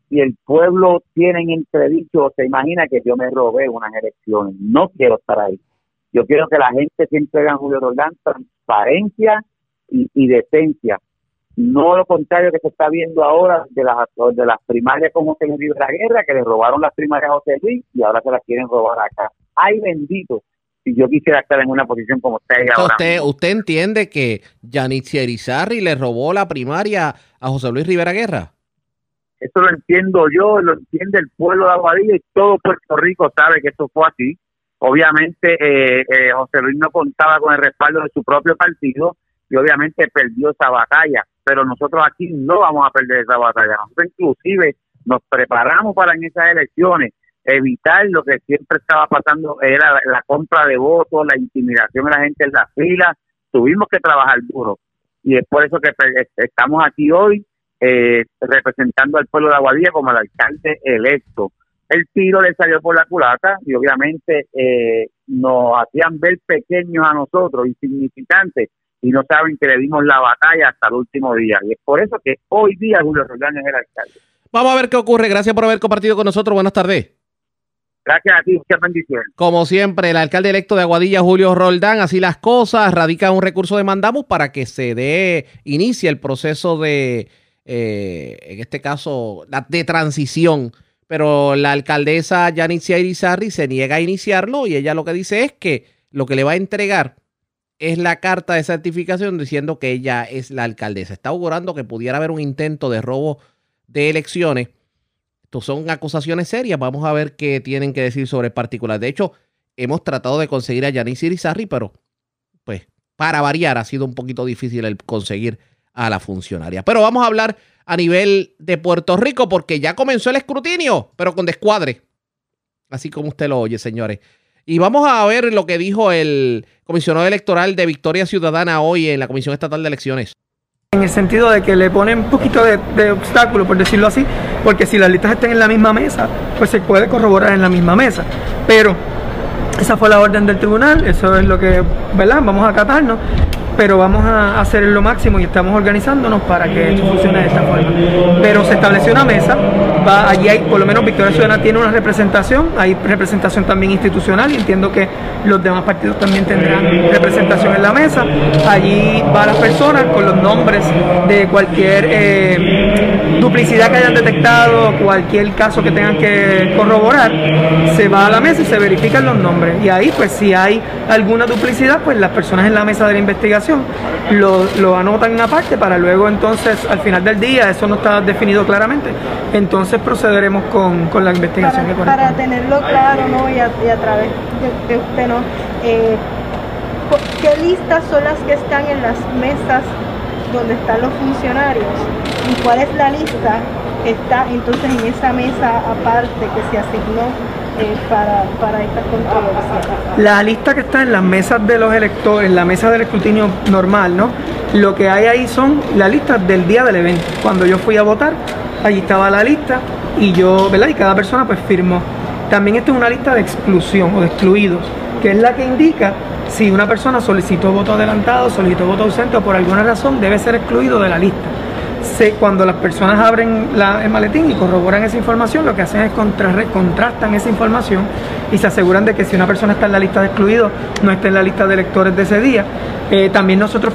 si el pueblo tiene en entredicho o se imagina que yo me robé unas elecciones. No quiero estar ahí. Yo quiero que la gente siempre haga Julio Roldán transparencia y, decencia. No lo contrario que se está viendo ahora de las, de las primarias con José Luis de la Guerra, que le robaron las primarias a José Luis y ahora se las quieren robar acá. Ay bendito, si yo quisiera estar en una posición como usted ahora. Usted, usted entiende que Yanitzi Erizarri le robó la primaria a José Luis Rivera Guerra. Eso lo entiendo yo, lo entiende el pueblo de Aguadilla y todo Puerto Rico sabe que eso fue así. Obviamente eh, eh, José Luis no contaba con el respaldo de su propio partido y obviamente perdió esa batalla, pero nosotros aquí no vamos a perder esa batalla. Nosotros inclusive nos preparamos para en esas elecciones evitar lo que siempre estaba pasando, era la, compra de votos, la intimidación de la gente en las filas, tuvimos que trabajar duro. Y es por eso que estamos aquí hoy eh, representando al pueblo de Aguadilla como el alcalde electo. El tiro le salió por la culata y obviamente eh, nos hacían ver pequeños a nosotros, insignificantes, y no saben que le dimos la batalla hasta el último día. Y es por eso que hoy día Julio Roldán es el alcalde. Vamos a ver qué ocurre. Gracias por haber compartido con nosotros. Buenas tardes. Gracias a ti, muchas bendiciones. Como siempre, el alcalde electo de Aguadilla, Julio Roldán, así las cosas, radica un recurso de mandamos para que se dé, inicie el proceso de, eh, en este caso, de transición. Pero la alcaldesa Yanitzia Irizarri se niega a iniciarlo y ella lo que dice es que lo que le va a entregar es la carta de certificación diciendo que ella es la alcaldesa. Está augurando que pudiera haber un intento de robo de elecciones son acusaciones serias. Vamos a ver qué tienen que decir sobre el particular. De hecho, hemos tratado de conseguir a Yanis Irizarri, pero pues para variar ha sido un poquito difícil el conseguir a la funcionaria. Pero vamos a hablar a nivel de Puerto Rico porque ya comenzó el escrutinio, pero con descuadre. Así como usted lo oye, señores. Y vamos a ver lo que dijo el comisionado electoral de Victoria Ciudadana hoy en la Comisión Estatal de Elecciones. En el sentido de que le ponen un poquito de, obstáculo, por decirlo así, porque si las listas están en la misma mesa, pues se puede corroborar en la misma mesa. Pero esa fue la orden del tribunal, eso es lo que, ¿verdad? Vamos a acatarnos. Pero vamos a hacer lo máximo y estamos organizándonos para que esto funcione de esta forma. Pero se estableció una mesa, va, allí hay, por lo menos Victoria Ciudadana tiene una representación, hay representación también institucional y entiendo que los demás partidos también tendrán representación en la mesa. Allí va las personas con los nombres de cualquier eh, duplicidad que hayan detectado, cualquier caso que tengan que corroborar, se va a la mesa y se verifican los nombres. Y ahí, pues si hay alguna duplicidad, pues las personas en la mesa de la investigación lo, lo anotan en aparte para luego entonces, al final del día, eso no está definido claramente, entonces procederemos con, con la investigación. Para, para tenerlo claro, ¿no? Y a, y a través de, de usted, ¿no? Eh, ¿Qué listas son las que están en las mesas donde están los funcionarios? ¿Y cuál es la lista que está entonces en esa mesa aparte que se asignó eh, para, para esta? La lista que está en las mesas de los electores, en la mesa del escrutinio normal, ¿no? Lo que hay ahí son las listas del día del evento. Cuando yo fui a votar, allí estaba la lista y yo, ¿verdad? Y cada persona pues firmó. También esta es una lista de exclusión o de excluidos, que es la que indica si una persona solicitó voto adelantado, solicitó voto ausente o por alguna razón debe ser excluido de la lista. Cuando las personas abren el maletín y corroboran esa información, lo que hacen es contra, contrastan esa información y se aseguran de que si una persona está en la lista de excluidos, no está en la lista de electores de ese día. Eh, también nosotros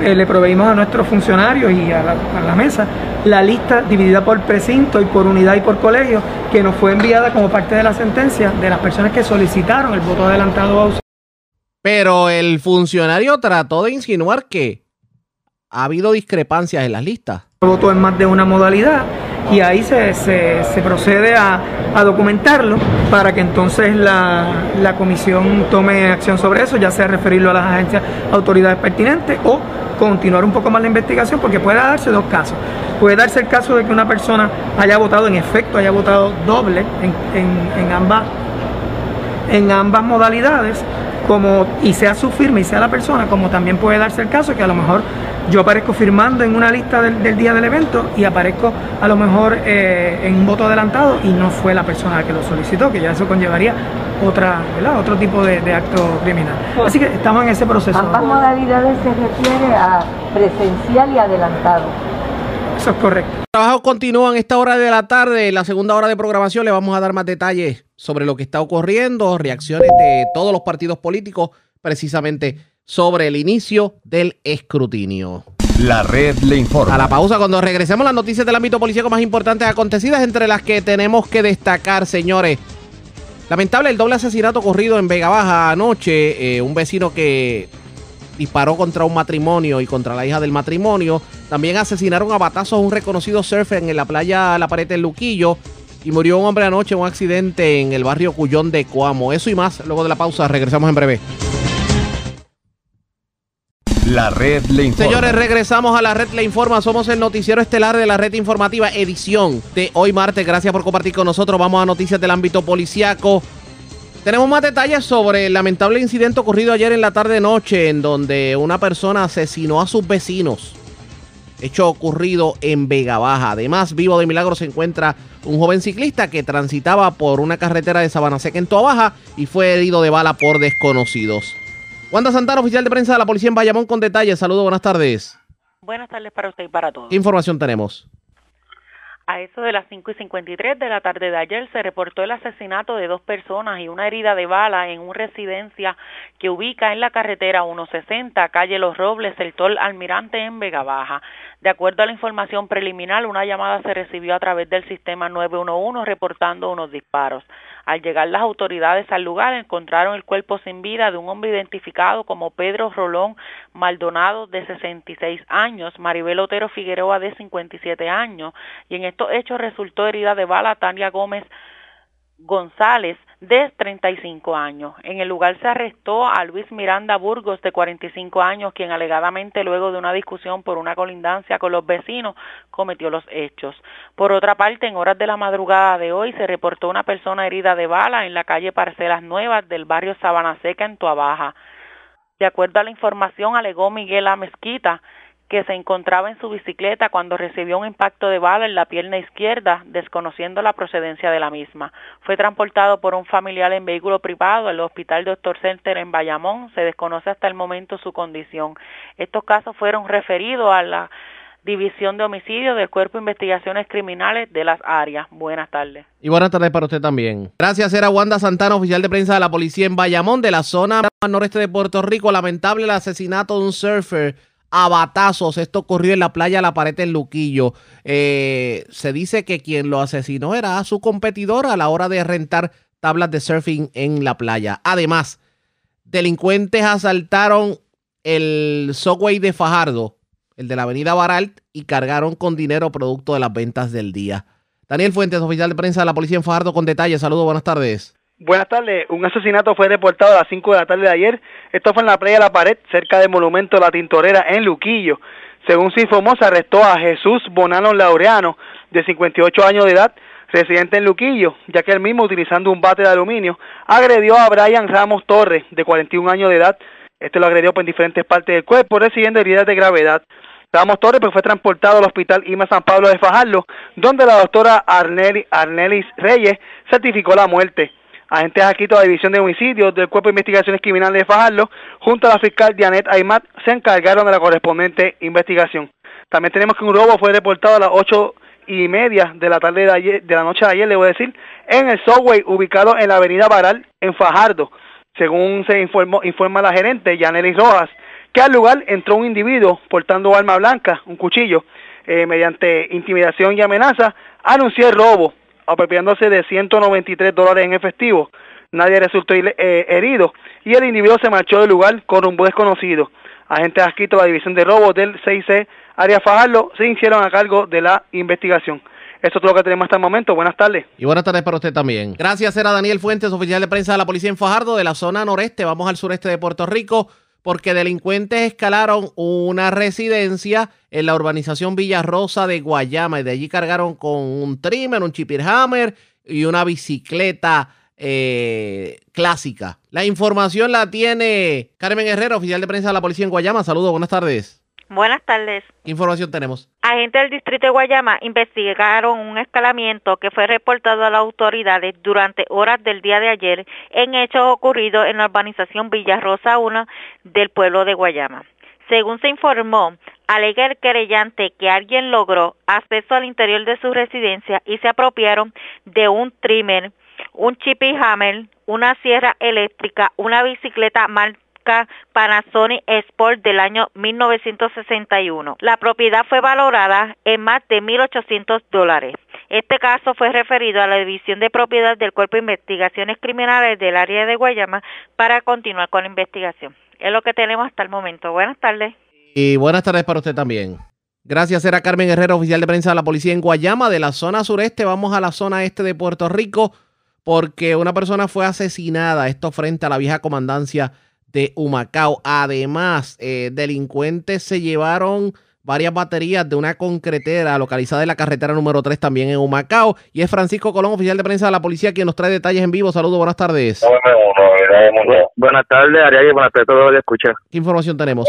eh, le proveímos a nuestros funcionarios y a la, a la, mesa la lista dividida por precinto y por unidad y por colegio que nos fue enviada como parte de la sentencia de las personas que solicitaron el voto adelantado ausente. Pero el funcionario trató de insinuar que ha habido discrepancias en las listas. Votó en más de una modalidad y ahí se, se, se procede a, a, documentarlo para que entonces la, la, comisión tome acción sobre eso, ya sea referirlo a las agencias, autoridades pertinentes o continuar un poco más la investigación porque puede darse dos casos. Puede darse el caso de que una persona haya votado, en efecto, haya votado doble en, en, en ambas, en ambas modalidades como y sea su firma y sea la persona, como también puede darse el caso que a lo mejor yo aparezco firmando en una lista del, del día del evento y aparezco a lo mejor eh, en un voto adelantado y no fue la persona que lo solicitó, que ya eso conllevaría otra, ¿verdad? otro tipo de, de acto criminal. Así que estamos en ese proceso. Ambas modalidades se refiere a presencial y adelantado. Eso es correcto. Los trabajos continúan a esta hora de la tarde. En la segunda hora de programación le vamos a dar más detalles sobre lo que está ocurriendo, reacciones de todos los partidos políticos, precisamente sobre el inicio del escrutinio. La red le informa. A la pausa, cuando regresemos las noticias del ámbito policíaco más importantes acontecidas, entre las que tenemos que destacar, señores. Lamentable el doble asesinato ocurrido en Vega Baja anoche. Eh, un vecino que disparó contra un matrimonio y contra la hija del matrimonio. También asesinaron a batazos a un reconocido surfer en la playa La Pared del Luquillo. Y murió un hombre anoche en un accidente en el barrio Cuyón de Coamo. Eso y más, luego de la pausa, regresamos en breve. La red le informa. Señores, regresamos a la red le informa. Somos el noticiero estelar de la red informativa, edición de hoy martes. Gracias por compartir con nosotros. Vamos a noticias del ámbito policiaco. Tenemos más detalles sobre el lamentable incidente ocurrido ayer en la tarde-noche, en donde una persona asesinó a sus vecinos. Hecho ocurrido en Vega Baja. Además, vivo de milagro se encuentra un joven ciclista que transitaba por una carretera de Sabana Seca en Toa Baja y fue herido de bala por desconocidos. Wanda Santana, oficial de prensa de la policía en Bayamón, con detalles. Saludos, buenas tardes. Buenas tardes para usted y para todos. ¿Qué información tenemos? A eso de las 5 y 53 de la tarde de ayer se reportó el asesinato de dos personas y una herida de bala en una residencia que ubica en la carretera 160, calle Los Robles, sector Almirante en Vega Baja. De acuerdo a la información preliminar, una llamada se recibió a través del sistema 911 reportando unos disparos. Al llegar las autoridades al lugar encontraron el cuerpo sin vida de un hombre identificado como Pedro Rolón Maldonado de 66 años, Maribel Otero Figueroa de 57 años. Y en estos hechos resultó herida de bala Tania Gómez González de 35 años. En el lugar se arrestó a Luis Miranda Burgos de 45 años, quien alegadamente luego de una discusión por una colindancia con los vecinos cometió los hechos. Por otra parte, en horas de la madrugada de hoy se reportó una persona herida de bala en la calle Parcelas Nuevas del barrio Sabana Seca en Tuabaja. De acuerdo a la información, alegó Miguel A. Mezquita que se encontraba en su bicicleta cuando recibió un impacto de bala en la pierna izquierda, desconociendo la procedencia de la misma. Fue transportado por un familiar en vehículo privado al Hospital Doctor Center en Bayamón. Se desconoce hasta el momento su condición. Estos casos fueron referidos a la División de Homicidios del Cuerpo de Investigaciones Criminales de las áreas. Buenas tardes. Y buenas tardes para usted también. Gracias, era Wanda Santana, oficial de prensa de la policía en Bayamón, de la zona noreste de Puerto Rico. Lamentable el asesinato de un surfer a batazos. Esto ocurrió en la playa La Pared en Luquillo. Eh, se dice que quien lo asesinó era su competidor a la hora de rentar tablas de surfing en la playa. Además, delincuentes asaltaron el subway de Fajardo el de la avenida Baralt, y cargaron con dinero producto de las ventas del día. Daniel Fuentes, oficial de prensa de la policía en Fajardo, con detalles. Saludos, buenas tardes. Buenas tardes. Un asesinato fue reportado a las 5 de la tarde de ayer. Esto fue en la playa La Pared, cerca del monumento La Tintorera, en Luquillo. Según se informó, se arrestó a Jesús Bonano Laureano, de 58 años de edad, residente en Luquillo, ya que él mismo, utilizando un bate de aluminio, agredió a Brian Ramos Torres, de 41 años de edad. Este lo agredió en diferentes partes del cuerpo, recibiendo heridas de gravedad. Ramos Torres pues, fue transportado al Hospital IMA San Pablo de Fajardo, donde la doctora Arnelis Reyes certificó la muerte. Agentes aquí de División de Homicidios del Cuerpo de Investigaciones Criminales de Fajardo, junto a la fiscal Janet Aymat, se encargaron de la correspondiente investigación. También tenemos que un robo fue reportado a las ocho y media de la tarde de, la noche de ayer, le voy a decir, en el subway ubicado en la avenida Baral, en Fajardo. Según se informó, informa la gerente, Janelis Rojas, que al lugar entró un individuo portando arma blanca, un cuchillo, eh, mediante intimidación y amenaza, anunció el robo, apropiándose de 193 dólares en efectivo. Nadie resultó eh, herido y el individuo se marchó del lugar con rumbo desconocido. Agentes adscritos a la división de robos del 6C Área Fajardo se hicieron a cargo de la investigación. Esto es todo lo que tenemos hasta el momento. Buenas tardes. Y buenas tardes para usted también. Gracias, era Daniel Fuentes, oficial de prensa de la policía en Fajardo, de la zona noreste. Vamos al sureste de Puerto Rico porque delincuentes escalaron una residencia en la urbanización Villarrosa de Guayama y de allí cargaron con un trimmer, un chipper hammer y una bicicleta eh, clásica. La información la tiene Carmen Herrera, oficial de prensa de la policía en Guayama. Saludos, buenas tardes. Buenas tardes. ¿Qué información tenemos? Agentes del distrito de Guayama investigaron un escalamiento que fue reportado a las autoridades durante horas del día de ayer en hechos ocurridos en la urbanización Villarrosa 1 del pueblo de Guayama. Según se informó, alega el querellante que alguien logró acceso al interior de su residencia y se apropiaron de un trimmer, un chippy hammer, una sierra eléctrica, una bicicleta mal Panasonic Sport del año 1961. La propiedad fue valorada en más de 1.800 dólares. Este caso fue referido a la División de Propiedad del Cuerpo de Investigaciones Criminales del área de Guayama para continuar con la investigación. Es lo que tenemos hasta el momento. Buenas tardes. Y buenas tardes para usted también. Gracias, era Carmen Guerrero, oficial de prensa de la policía en Guayama. De la zona sureste vamos a la zona este de Puerto Rico porque una persona fue asesinada, esto frente a la vieja comandancia de Humacao. Además, eh, delincuentes se llevaron varias baterías de una concretera localizada en la carretera número 3 también en Humacao. Y es Francisco Colón, oficial de prensa de la policía, quien nos trae detalles en vivo. Saludos, buenas tardes. Buenas tardes, Ariel, buenas tardes a todos los que. ¿Qué información tenemos?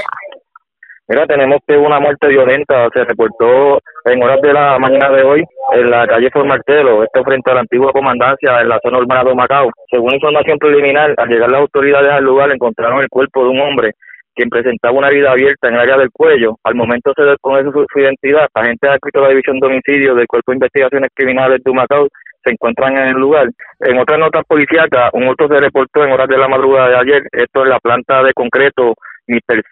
Mira, tenemos que una muerte violenta se reportó en horas de la mañana de hoy en la calle Formartelo, esto frente a la antigua comandancia en la zona urbana de Macao. Según información preliminar, al llegar las autoridades al lugar encontraron el cuerpo de un hombre quien presentaba una herida abierta en el área del cuello. Al momento se desconoce su, su identidad. Agentes adscritos a la División de Homicidios del Cuerpo de Investigaciones Criminales de Macao se encuentran en el lugar. En otras notas policíacas, un auto se reportó en horas de la madrugada de ayer, esto en la planta de concreto Mr.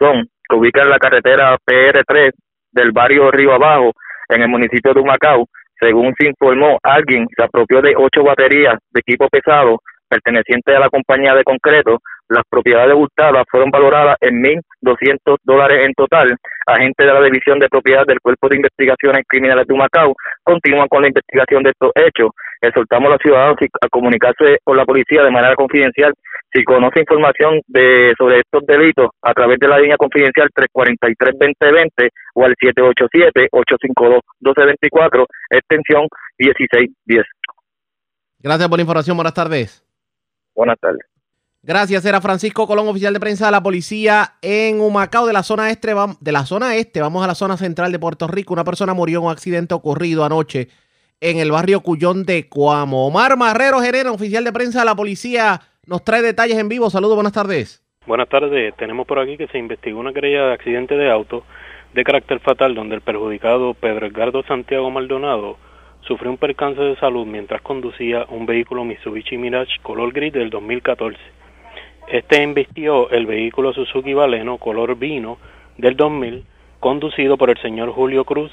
Que ubica en la carretera PR3 del barrio Río Abajo, en el municipio de Humacao. Según se informó, alguien se apropió de ocho baterías de equipo pesado pertenecientes a la compañía de concreto. Las propiedades hurtadas fueron valoradas en 1.200 dólares en total. Agentes de la División de Propiedad del Cuerpo de Investigaciones Criminales de Humacao continúan con la investigación de estos hechos. Exhortamos a los ciudadanos a comunicarse con la policía de manera confidencial si conoce información de sobre estos delitos a través de la línea confidencial 343-2020 o al 787-852-1224, extensión 1610. Gracias por la información. Buenas tardes. Buenas tardes. Gracias, era Francisco Colón, oficial de prensa de la policía en Humacao, de la zona este, de la zona este, vamos a la zona central de Puerto Rico. Una persona murió en un accidente ocurrido anoche en el barrio Cuyón de Cuamo. Omar Marrero Gerena, oficial de prensa de la policía, nos trae detalles en vivo. Saludos, buenas tardes. Buenas tardes. Tenemos por aquí que se investigó una querella de accidente de auto de carácter fatal donde el perjudicado Pedro Edgardo Santiago Maldonado sufrió un percance de salud mientras conducía un vehículo Mitsubishi Mirage color gris del 2014. Este embistió el vehículo Suzuki Baleno color vino del 2000 conducido por el señor Julio Cruz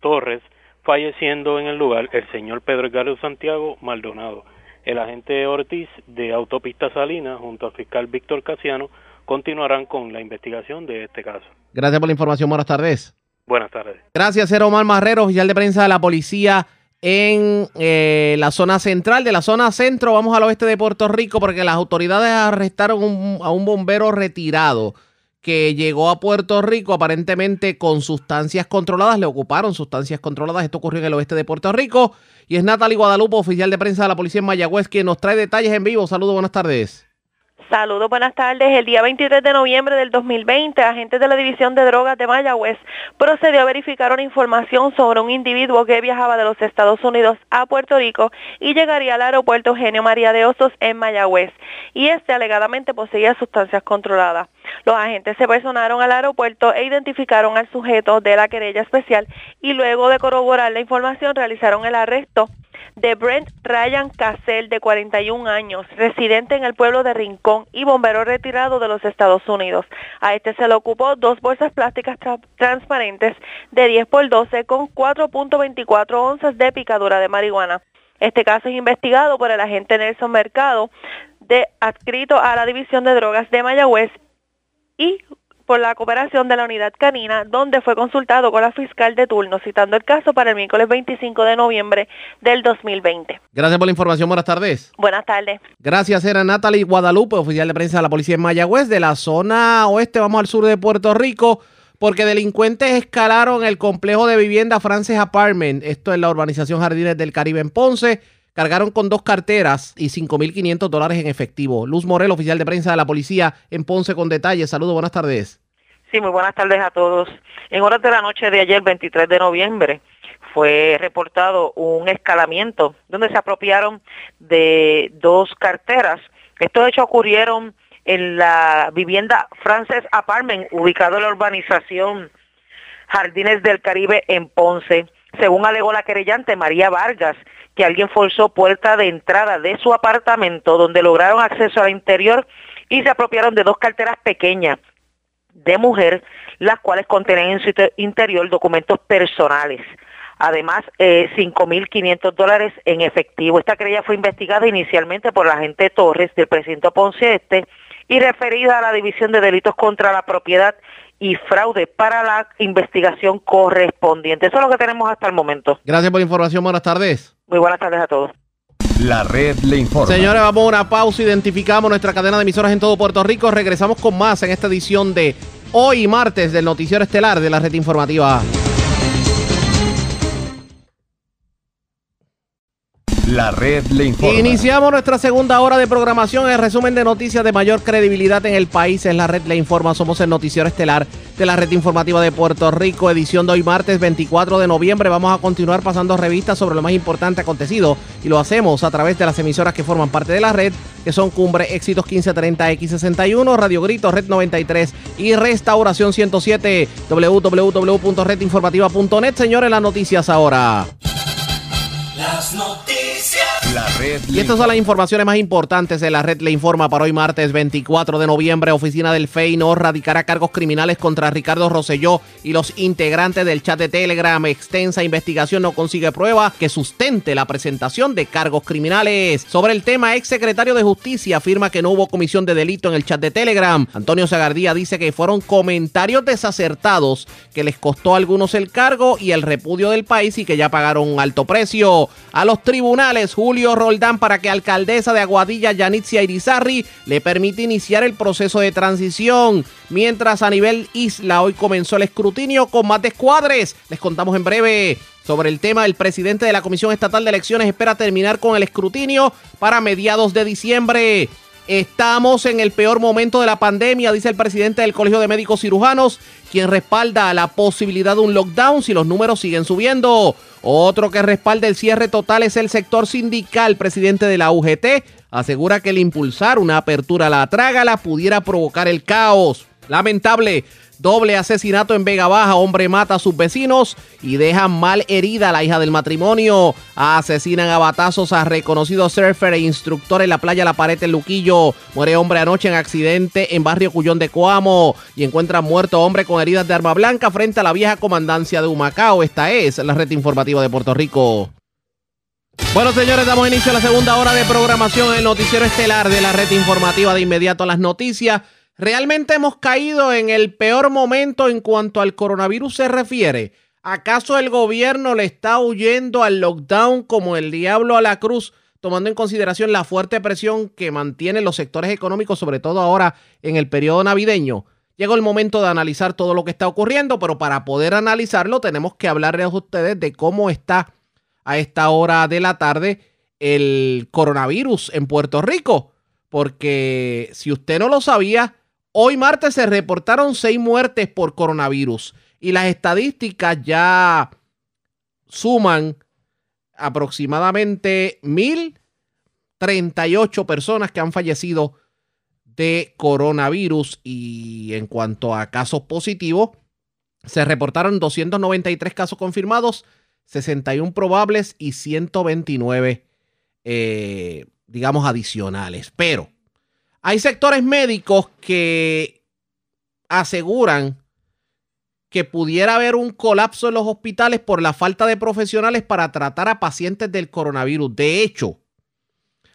Torres, falleciendo en el lugar el señor Pedro Edgardo Santiago Maldonado. El agente Ortiz de Autopista Salina junto al fiscal Víctor Casiano continuarán con la investigación de este caso. Gracias por la información. Buenas tardes. Buenas tardes. Gracias, era Omar Marrero, oficial de prensa de la policía en eh, la zona central. De la zona centro vamos al oeste de Puerto Rico porque las autoridades arrestaron a un bombero retirado que llegó a Puerto Rico aparentemente con sustancias controladas, le ocuparon sustancias controladas, esto ocurrió en el oeste de Puerto Rico y es Natalie Guadalupe, oficial de prensa de la policía en Mayagüez, quien nos trae detalles en vivo. Saludos, buenas tardes. Saludos, buenas tardes. El día 23 de noviembre del 2020, agentes de la División de Drogas de Mayagüez procedió a verificar una información sobre un individuo que viajaba de los Estados Unidos a Puerto Rico y llegaría al aeropuerto Eugenio María de Osos en Mayagüez. Y este alegadamente poseía sustancias controladas. Los agentes se personaron al aeropuerto e identificaron al sujeto de la querella especial y luego de corroborar la información realizaron el arresto de Brent Ryan Cassell, de 41 años, residente en el pueblo de Rincón y bombero retirado de los Estados Unidos. A este se le ocupó dos bolsas plásticas transparentes de 10 por 12 con 4.24 onzas de picadura de marihuana. Este caso es investigado por el agente Nelson Mercado, de adscrito a la División de Drogas de Mayagüez y por la cooperación de la unidad canina, donde fue consultado con la fiscal de turno, citando el caso para el miércoles 25 de noviembre del 2020. Gracias por la información. Buenas tardes. Buenas tardes. Gracias, era Natalie Guadalupe, oficial de prensa de la policía en Mayagüez, de la zona oeste. Vamos al sur de Puerto Rico. Porque delincuentes escalaron el complejo de vivienda Francis Apartment, esto es la urbanización Jardines del Caribe en Ponce, cargaron con dos carteras y 5.500 dólares en efectivo. Luz Morel, oficial de prensa de la policía en Ponce con detalles. Saludos, buenas tardes. Sí, muy buenas tardes a todos. En horas de la noche de ayer, 23 de noviembre, fue reportado un escalamiento donde se apropiaron de dos carteras. Estos hechos ocurrieron en la vivienda Frances Apartment, ubicado en la urbanización Jardines del Caribe en Ponce. Según alegó la querellante María Vargas, que alguien forzó puerta de entrada de su apartamento donde lograron acceso al interior y se apropiaron de dos carteras pequeñas de mujer, las cuales contenían en su interior documentos personales. Además, eh, 5.500 dólares en efectivo. Esta querella fue investigada inicialmente por la agente Torres del precinto Ponce Este y referida a la División de Delitos contra la Propiedad y Fraude para la investigación correspondiente. Eso es lo que tenemos hasta el momento. Gracias por la información. Buenas tardes. Muy buenas tardes a todos. La red le informa. Señores, vamos a una pausa. Identificamos nuestra cadena de emisoras en todo Puerto Rico. Regresamos con más en esta edición de hoy, martes, del Noticiero Estelar de la red informativa. La red le informa. Iniciamos nuestra segunda hora de programación. El resumen de noticias de mayor credibilidad en el país es la red le informa. Somos el noticiero estelar de la red informativa de Puerto Rico, edición de hoy martes 24 de noviembre. Vamos a continuar pasando revistas sobre lo más importante acontecido y lo hacemos a través de las emisoras que forman parte de la red, que son Cumbre, Éxitos 1530, X61, Radio Grito, Red 93 y Restauración 107, www.redinformativa.net. Señores, las noticias ahora. Las noticias. La red Y estas son las informaciones más importantes de la red le informa para hoy martes 24 de noviembre. Oficina del FEI no radicará cargos criminales contra Ricardo Rosselló y los integrantes del chat de Telegram. Extensa investigación no consigue prueba que sustente la presentación de cargos criminales. Sobre el tema, ex secretario de Justicia afirma que no hubo comisión de delito en el chat de Telegram. Antonio Zagardía dice que fueron comentarios desacertados que les costó a algunos el cargo y el repudio del país y que ya pagaron un alto precio. A los tribunales, Julio Roldán para que alcaldesa de Aguadilla, Yanitzia Irizarri, le permite iniciar el proceso de transición. Mientras a nivel isla hoy comenzó el escrutinio con más descuadres. Les contamos en breve. Sobre el tema, el presidente de la Comisión Estatal de Elecciones espera terminar con el escrutinio para mediados de diciembre. Estamos en el peor momento de la pandemia, dice el presidente del Colegio de Médicos Cirujanos, quien respalda la posibilidad de un lockdown si los números siguen subiendo. Otro que respalda el cierre total es el sector sindical. Presidente de la UGT asegura que el impulsar una apertura a la trágala pudiera provocar el caos. Lamentable. Doble asesinato en Vega Baja. Hombre mata a sus vecinos y deja mal herida a la hija del matrimonio. Asesinan a batazos a reconocido surfer e instructor en la playa La Pared en Luquillo. Muere hombre anoche en accidente en barrio Cuyón de Coamo. Y encuentran muerto hombre con heridas de arma blanca frente a la vieja comandancia de Humacao. Esta es la red informativa de Puerto Rico. Bueno, señores, damos inicio a la segunda hora de programación en el noticiero estelar de la red informativa de inmediato a las noticias. ¿Realmente hemos caído en el peor momento en cuanto al coronavirus se refiere? ¿Acaso el gobierno le está huyendo al lockdown como el diablo a la cruz, tomando en consideración la fuerte presión que mantienen los sectores económicos, sobre todo ahora en el periodo navideño? Llegó el momento de analizar todo lo que está ocurriendo, pero para poder analizarlo tenemos que hablarles a ustedes de cómo está a esta hora de la tarde el coronavirus en Puerto Rico. Porque si usted no lo sabía, Hoy martes se reportaron seis muertes por coronavirus y las estadísticas ya suman aproximadamente 1.038 personas que han fallecido de coronavirus y en cuanto a casos positivos, se reportaron 293 casos confirmados, 61 probables y 129, eh, digamos, adicionales. Pero hay sectores médicos que aseguran que pudiera haber un colapso en los hospitales por la falta de profesionales para tratar a pacientes del coronavirus. De hecho,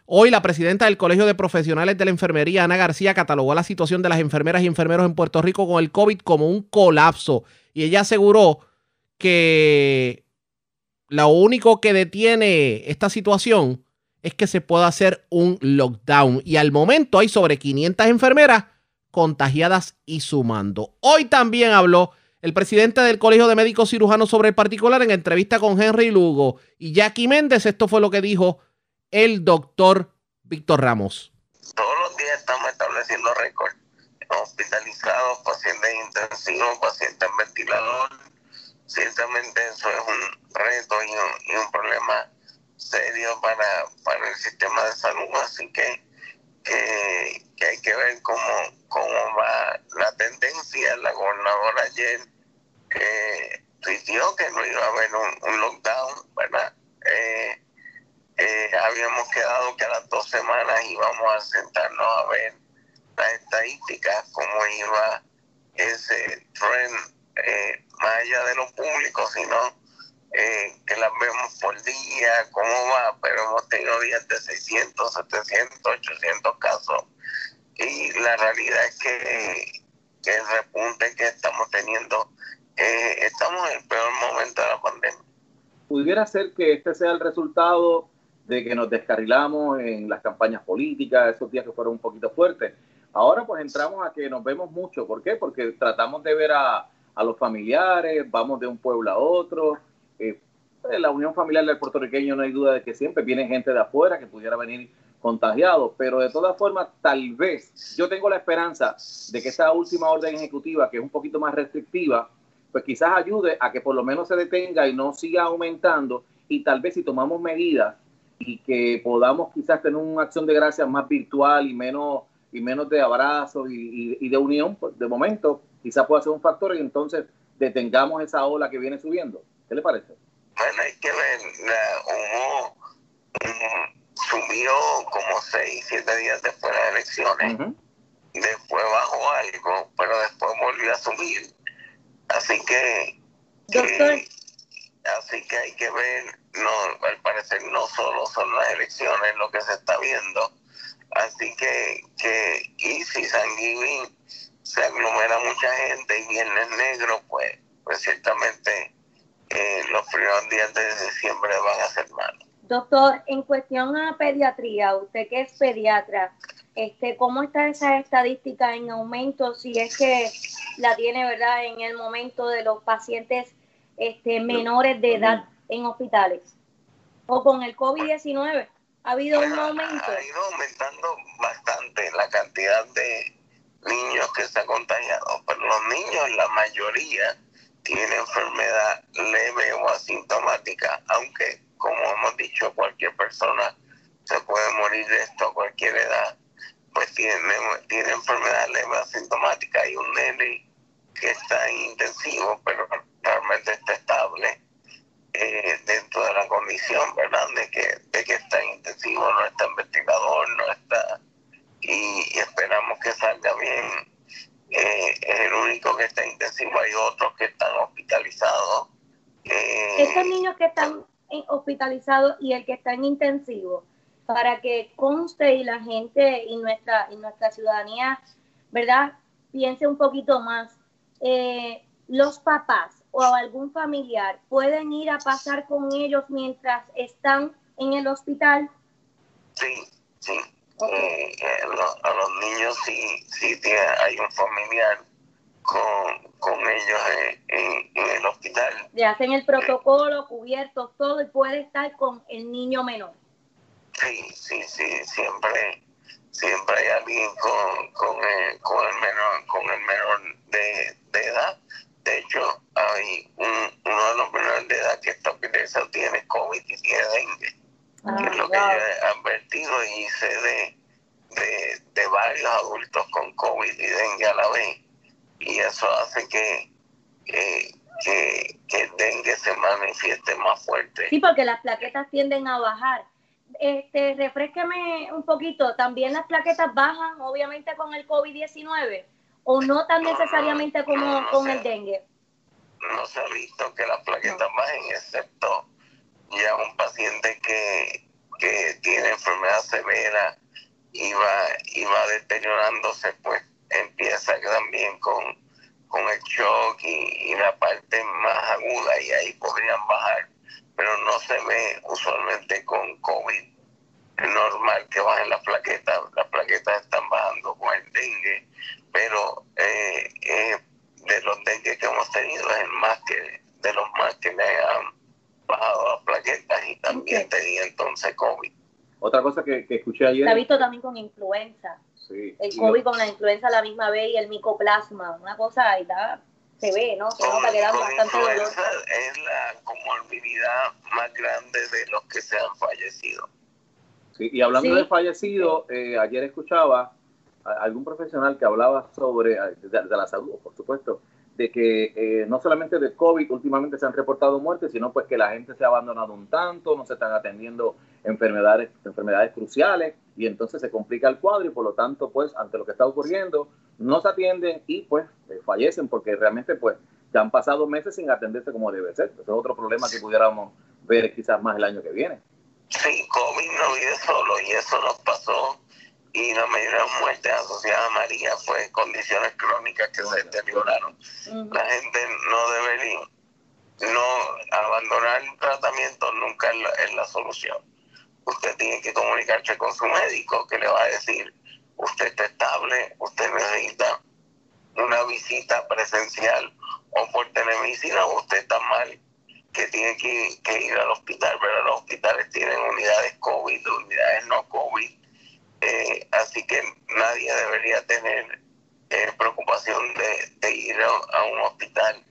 hoy la presidenta del Colegio de Profesionales de la Enfermería, Ana García, catalogó la situación de las enfermeras y enfermeros en Puerto Rico con el COVID como un colapso. Y ella aseguró que lo único que detiene esta situación es que se pueda hacer un lockdown. Y al momento hay sobre 500 enfermeras contagiadas y sumando. Hoy también habló el presidente del Colegio de Médicos Cirujanos sobre el particular en entrevista con Henry Lugo y Jackie Méndez. Esto fue lo que dijo el doctor Víctor Ramos. Todos los días estamos estableciendo récords. Hospitalizados, pacientes intensivos, pacientes en ventilador. Ciertamente eso es un reto y un problema serio para, para el sistema de salud, así que, que, hay que ver cómo, cómo va la tendencia. La gobernadora ayer eh, pidió que no iba a haber un, lockdown, ¿verdad? Eh, eh, habíamos quedado que a las dos semanas íbamos a sentarnos a ver las estadísticas, cómo iba ese trend, eh, más allá de lo público, sino eh, que las vemos por día, cómo va, pero hemos tenido días de 600, 700, 800 casos. Y la realidad es que, el repunte que estamos teniendo, eh, estamos en el peor momento de la pandemia. Pudiera ser que este sea el resultado de que nos descarrilamos en las campañas políticas, esos días que fueron un poquito fuertes. Ahora pues entramos a que nos vemos mucho. ¿Por qué? Porque tratamos de ver a, a los familiares, vamos de un pueblo a otro, eh, la unión familiar del puertorriqueño no hay duda de que siempre viene gente de afuera que pudiera venir contagiado, pero de todas formas, tal vez yo tengo la esperanza de que esta última orden ejecutiva, que es un poquito más restrictiva, pues quizás ayude a que por lo menos se detenga y no siga aumentando y tal vez si tomamos medidas y que podamos quizás tener una acción de gracias más virtual y menos y menos de abrazos y, y, de unión, pues de momento quizás pueda ser un factor y entonces detengamos esa ola que viene subiendo. ¿Qué le parece? Bueno, hay que ver, hubo, subió como seis, siete días después de las elecciones, después bajó algo, pero después volvió a subir. Así que, así que hay que ver, no, al parecer no solo son las elecciones lo que se está viendo, así que, que y si San se aglomera mucha gente y Viernes Negro, pues, pues ciertamente los primeros días de diciembre van a ser malos. Doctor, en cuestión a pediatría, usted que es pediatra, este, ¿cómo está esa estadística en aumento si es que la tiene, verdad, en el momento de los pacientes este, menores de edad en hospitales? O con el COVID-19. ¿Ha habido un aumento? Ha ido aumentando bastante la cantidad de niños que se han contagiado, pero los niños, la mayoría, tienen enfermedad leve o asintomática, aunque, como hemos dicho, cualquier persona se puede morir de esto a cualquier edad, pues tiene, tiene enfermedad leve o asintomática. Hay un nene que está en intensivo, pero realmente está estable eh, dentro de la condición, ¿verdad? De que, de que está en intensivo, no está en ventilador, no está... Y esperamos que salga bien. Eh, es el único que está en intensivo, hay otros que están hospitalizados. Eh, Estos niños que están hospitalizados y el que está en intensivo, para que conste y la gente y nuestra, y nuestra ciudadanía, ¿verdad? Piense un poquito más. Eh, los papás o algún familiar pueden ir a pasar con ellos mientras están en el hospital. Sí, sí. Eh, eh, lo- a los niños sí, sí tiene- hay un familiar con, con ellos en, en- en el hospital. Le hacen el protocolo, cubiertos, todo, y puede estar con el niño menor. Sí, sí, sí, siempre, siempre hay alguien con, con, el, con el menor, con el menor de, de edad. De hecho, hay un, uno de los menores de edad que está hospitalizado tiene COVID y tiene dengue. Que es lo que yo he advertido y sé de, de, de varios adultos con COVID y dengue a la vez. Y eso hace que, que, que, que el dengue se manifieste más fuerte. Sí, porque las plaquetas tienden a bajar. Este, refresqueme un poquito, ¿también las plaquetas bajan obviamente con el COVID-19 o no tan necesariamente como con el dengue? no se ha visto que las plaquetas bajen, excepto ya un paciente que, que tiene enfermedad severa y va, y va deteriorándose, pues empieza también con, con el shock y, la parte más aguda y ahí podrían bajar, pero no se ve usualmente con COVID. Es normal que bajen las plaquetas, las plaquetas están bajando con el dengue, pero eh, eh, de los dengue que hemos tenido es el más que de los más que me han bajado las plaquetas y también tenía entonces COVID. Otra cosa que, que escuché ayer. Se ha visto también con influenza. Sí, El COVID lo- con la influenza a la misma vez y el micoplasma, una cosa ahí da, se ve, ¿no? Se nota que da bastante dolor. influenza es la comorbilidad más grande de los que se han fallecido. Sí, y hablando Sí. de fallecidos, eh, ayer escuchaba a algún profesional que hablaba sobre, eh, de, de la salud, por supuesto, de que eh, no solamente de COVID últimamente se han reportado muertes, sino pues que la gente se ha abandonado un tanto, no se están atendiendo enfermedades, enfermedades cruciales y entonces se complica el cuadro y por lo tanto pues ante lo que está ocurriendo no se atienden y pues eh, fallecen porque realmente pues ya han pasado meses sin atenderse como debe ser. Ese es otro problema que pudiéramos ver quizás más el año que viene. Sí, COVID no vive solo y eso nos pasó y la mayoría de las muertes asociadas a María fue condiciones crónicas que se deterioraron. La gente no debería, no abandonar el tratamiento nunca es la, es la solución. Usted tiene que comunicarse con su médico que le va a decir, usted está estable, usted necesita una visita presencial o por telemedicina o usted está mal que tiene que, que ir al hospital, pero los hospitales tienen unidades COVID, unidades no COVID, eh, así que nadie debería tener eh, preocupación de, de ir a, a un hospital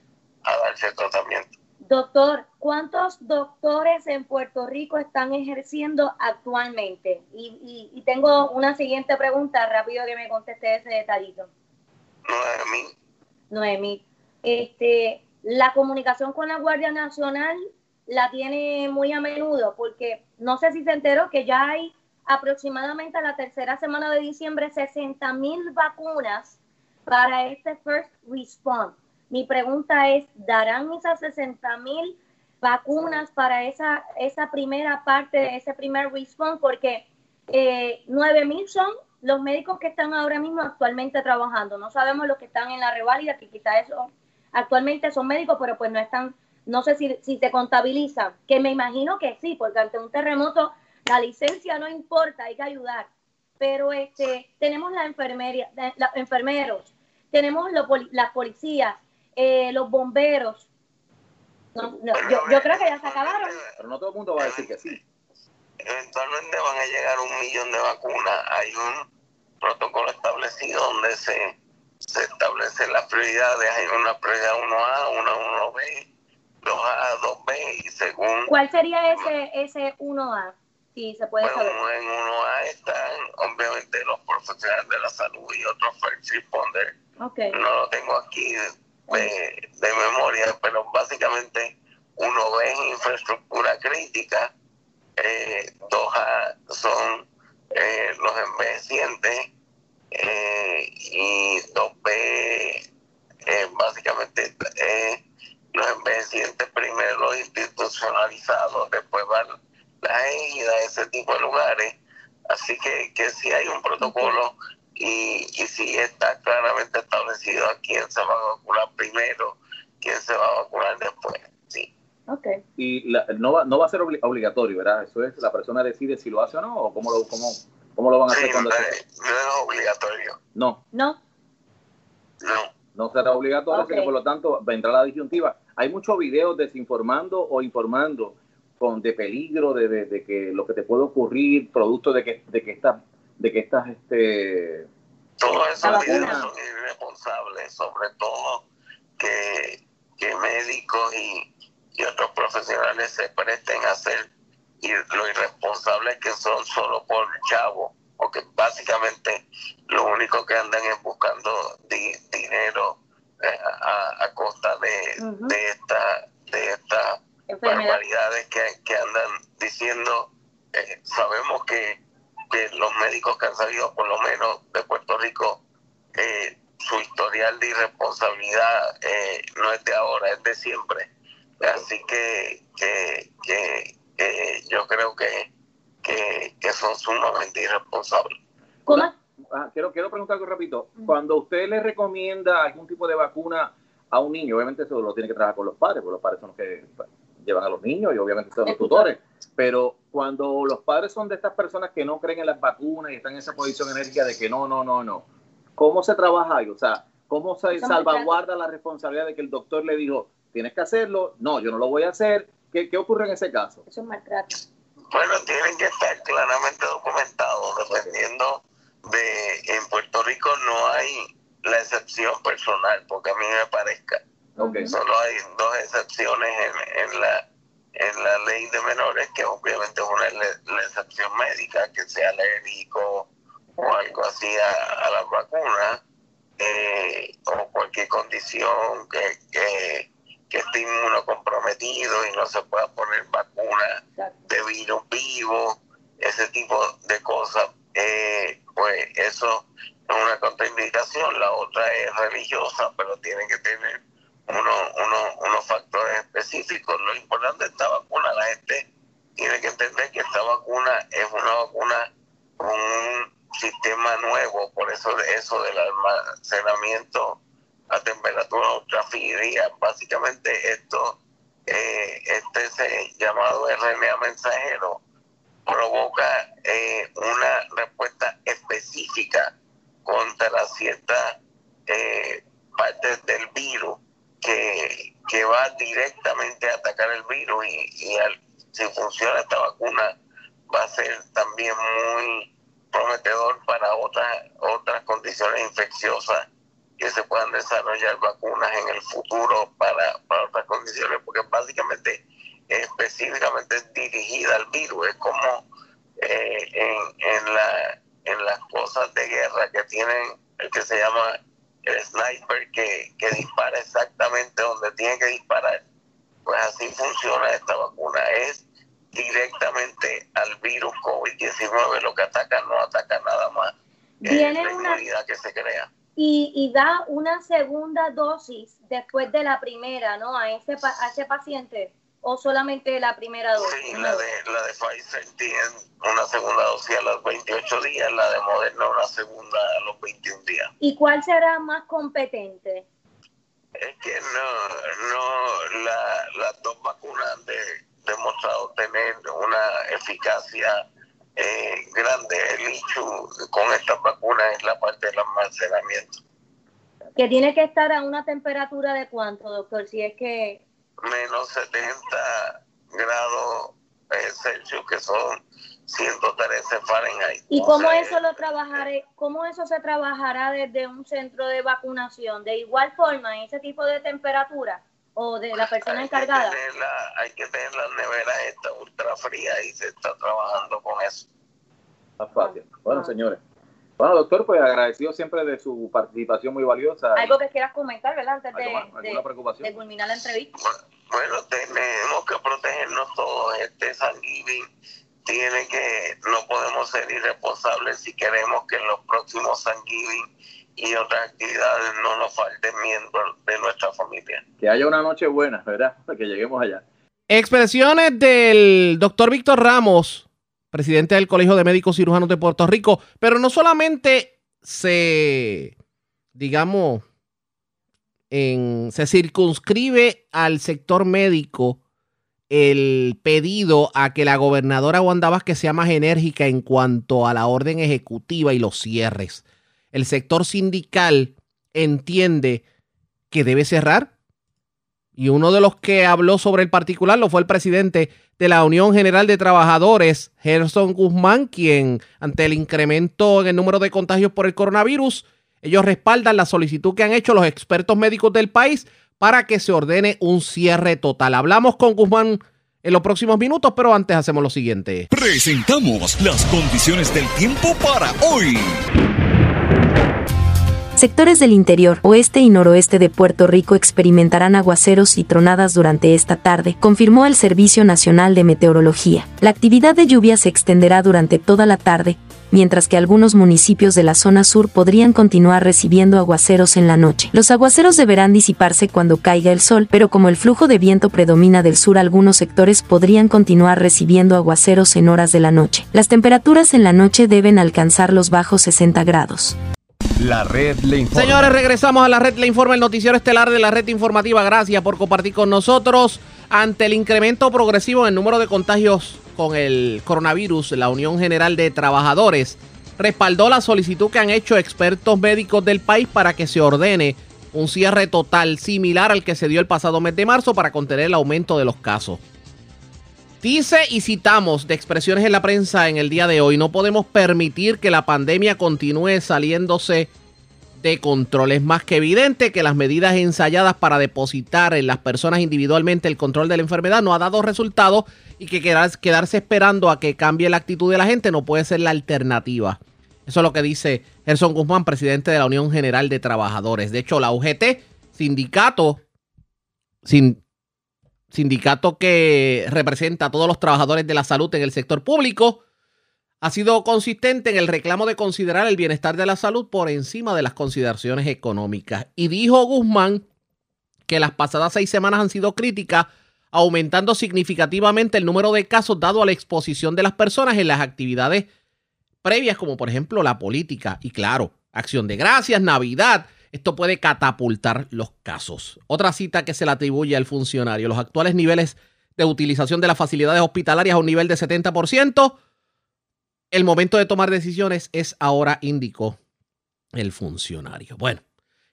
a darse tratamiento. Doctor, ¿cuántos doctores en Puerto Rico están ejerciendo actualmente? Y, y- y tengo una siguiente pregunta, rápido que me conteste ese detallito. Noemí, Noemí, este, la comunicación con la Guardia Nacional la tiene muy a menudo, porque no sé si se enteró que ya hay aproximadamente a la tercera semana de diciembre 60 mil vacunas para este first response. Mi pregunta es, ¿darán esas 60 mil vacunas para esa, esa primera parte de ese primer response? Porque eh, 9 mil son los médicos que están ahora mismo actualmente trabajando. No sabemos los que están en la reválida, que quizás actualmente son médicos, pero pues no están, no sé si, si se contabilizan, que me imagino que sí, porque ante un terremoto la licencia no importa, hay que ayudar. Pero este, tenemos la enfermería, los enfermeros, tenemos los las policías, eh, los bomberos. No, no, yo, yo creo que ya se acabaron. Pero no todo el mundo va a decir que sí. eventualmente van a llegar un millón de vacunas. Hay un protocolo establecido donde se, se establecen las prioridades. Hay una prioridad 1A, una 1B, 2A, 2B y según... ¿Cuál sería ese, ese 1A? Si se puede Bueno, saber. en 1A están obviamente los profesionales de la salud y otros first responders. Ok. No lo tengo aquí de, de memoria, pero básicamente uno ve infraestructura crítica, eh, dos A son eh, los envejecientes eh, y dos B eh, básicamente eh, los envejecientes primero los institucionalizados, después van la égida, ese tipo de lugares. Así que, que sí hay un protocolo y, y sí está claramente establecido a quién se va a vacunar primero, quién se va a vacunar después. Sí. Okay. Y la- no, va, no va a ser obli- obligatorio, ¿verdad? Eso es, la persona decide si lo hace o no, o cómo lo, cómo, cómo lo van a hacer Sí, cuando no se- no es obligatorio. No, No. No. no será obligatorio, Ok. así que por lo tanto vendrá la disyuntiva. Hay muchos videos desinformando o informando con de peligro, de, de, de que lo que te puede ocurrir, producto de que, de que estas, de que estas, este, Todos esos La videos vacuna. son irresponsables, sobre todo que, que médicos y, y otros profesionales se presten a hacer y lo irresponsables que son solo por chavo, porque básicamente lo único que andan es buscando di- dinero eh, a, a costa de, de esta de esta. Barbaridades que, que andan diciendo. Eh, sabemos que, que los médicos que han salido, por lo menos de Puerto Rico, eh, su historial de irresponsabilidad eh, no es de ahora, es de siempre. Así que, que, que, que yo creo que, que, que son sumamente irresponsables. ¿Cómo? Ah, quiero, quiero preguntar algo rapidito. Cuando usted le recomienda algún tipo de vacuna a un niño, obviamente eso lo tiene que trabajar con los padres, porque los padres son los que llevan a los niños y obviamente son los tutores. Pero cuando los padres son de estas personas que no creen en las vacunas y están en esa posición enérgica de que no, no, no, no, ¿cómo se trabaja ahí? O sea, ¿cómo se Eso salvaguarda la responsabilidad de que el doctor le dijo, tienes que hacerlo? No, yo no lo voy a hacer. ¿Qué, qué ocurre en ese caso? Eso es maltrato. Bueno, tienen que estar claramente documentados, dependiendo de, en Puerto Rico no hay la excepción personal, porque a mí me parezca. Solo hay dos excepciones en, en la en la ley de menores, que obviamente es una la excepción médica, que sea alérgico o algo así a, a las vacunas, eh, o cualquier condición que, que, que esté inmunocomprometido y no se pueda poner vacuna de virus vivo, ese tipo de cosas, eh, pues eso es una contraindicación. La otra es religiosa, pero tiene que tener uno- uno- unos factores específicos. Lo importante de esta vacuna, la gente tiene que entender que esta vacuna es una vacuna con un sistema nuevo, por eso de eso del almacenamiento a temperatura ultrafría. Básicamente esto, eh, este llamado RNA mensajero provoca eh, una respuesta específica contra ciertas eh, partes del virus que, que va directamente a atacar el virus y, y al- si funciona esta vacuna va a ser también muy prometedor para otras otras condiciones infecciosas que se puedan desarrollar vacunas en el futuro para, para otras condiciones porque básicamente específicamente es dirigida al virus es como eh, en, en, la, en las cosas de guerra que tienen el que se llama el sniper que, que dispara exactamente donde tiene que disparar. Pues así funciona esta vacuna. Es directamente al virus COVID-19 lo que ataca, no ataca nada más. Es Viene la una- inmunidad que se crea. Y, y da una segunda dosis después de la primera, ¿no? A ese, a ese paciente. ¿O solamente la primera dosis? Sí, la de, la de Pfizer tiene una segunda dosis a los 28 días, la de Moderna una segunda a los 21 días. ¿Y cuál será más competente? Es que no, no la, las dos vacunas han de- demostrado tener una eficacia eh, grande. El issue con estas vacunas es la parte del almacenamiento. Que tiene que estar a una temperatura de cuánto, doctor, si es que... Menos 70 grados eh, Celsius, que son 113 Fahrenheit. ¿Y O cómo sea, eso lo trabajaré, cómo eso se trabajará desde un centro de vacunación? ¿De igual forma, en ese tipo de temperatura? ¿O de la persona encargada? hay que tener las neveras esta ultra fría y se está trabajando con eso. Más fácil. Bueno, señores. Bueno, doctor, pues agradecido siempre de su participación muy valiosa. Algo que quieras comentar, ¿verdad? Antes de, ¿Alguna- alguna de- preocupación? de culminar la entrevista. Bueno, tenemos que protegernos todos. Este San Giving tiene que, no podemos ser irresponsables si queremos que en los próximos San Giving y otras actividades no nos falten miembros de nuestra familia. Que haya una noche buena, ¿verdad? Que lleguemos allá. Expresiones del doctor Víctor Ramos, presidente del Colegio de Médicos Cirujanos de Puerto Rico, pero no solamente se, digamos, en- se circunscribe al sector médico el pedido a que la gobernadora Wanda Vázquez sea más enérgica en cuanto a la orden ejecutiva y los cierres. El sector sindical entiende que debe cerrar y uno de los que habló sobre el particular lo fue el presidente de la Unión General de Trabajadores, Gerson Guzmán, quien ante el incremento en el número de contagios por el coronavirus, ellos respaldan la solicitud que han hecho los expertos médicos del país para que se ordene un cierre total. Hablamos con Guzmán en los próximos minutos, pero antes hacemos lo siguiente. Presentamos las condiciones del tiempo para hoy. Sectores del interior, oeste y noroeste de Puerto Rico experimentarán aguaceros y tronadas durante esta tarde, confirmó el Servicio Nacional de Meteorología. La actividad de lluvia se extenderá durante toda la tarde, mientras que algunos municipios de la zona sur podrían continuar recibiendo aguaceros en la noche. Los aguaceros deberán disiparse cuando caiga el sol, pero como el flujo de viento predomina del sur, algunos sectores podrían continuar recibiendo aguaceros en horas de la noche. Las temperaturas en la noche deben alcanzar los bajos 60 grados. La red le informa. Señores, regresamos a la red Le Informa, el noticiero estelar de la red informativa. Gracias por compartir con nosotros. Ante el incremento progresivo en el número de contagios con el coronavirus, la Unión General de Trabajadores respaldó la solicitud que han hecho expertos médicos del país para que se ordene un cierre total similar al que se dio el pasado mes de marzo para contener el aumento de los casos. Dice y citamos de expresiones en la prensa en el día de hoy, no podemos permitir que la pandemia continúe saliéndose de control. Es más que evidente que las medidas ensayadas para depositar en las personas individualmente el control de la enfermedad no ha dado resultado y que quedar- quedarse esperando a que cambie la actitud de la gente no puede ser la alternativa. Eso es lo que dice Gerson Guzmán, presidente de la Unión General de Trabajadores. De hecho, la UGT, sindicato, sin, sindicato que representa a todos los trabajadores de la salud en el sector público, ha sido consistente en el reclamo de considerar el bienestar de la salud por encima de las consideraciones económicas. Y dijo Guzmán que las pasadas seis semanas han sido críticas, aumentando significativamente el número de casos dado a la exposición de las personas en las actividades previas, como por ejemplo la política. Y claro, acción de gracias, Navidad. Esto puede catapultar los casos. Otra cita que se le atribuye al funcionario. Los actuales niveles de utilización de las facilidades hospitalarias a un nivel de 70%. El momento de tomar decisiones es ahora, indicó el funcionario. Bueno,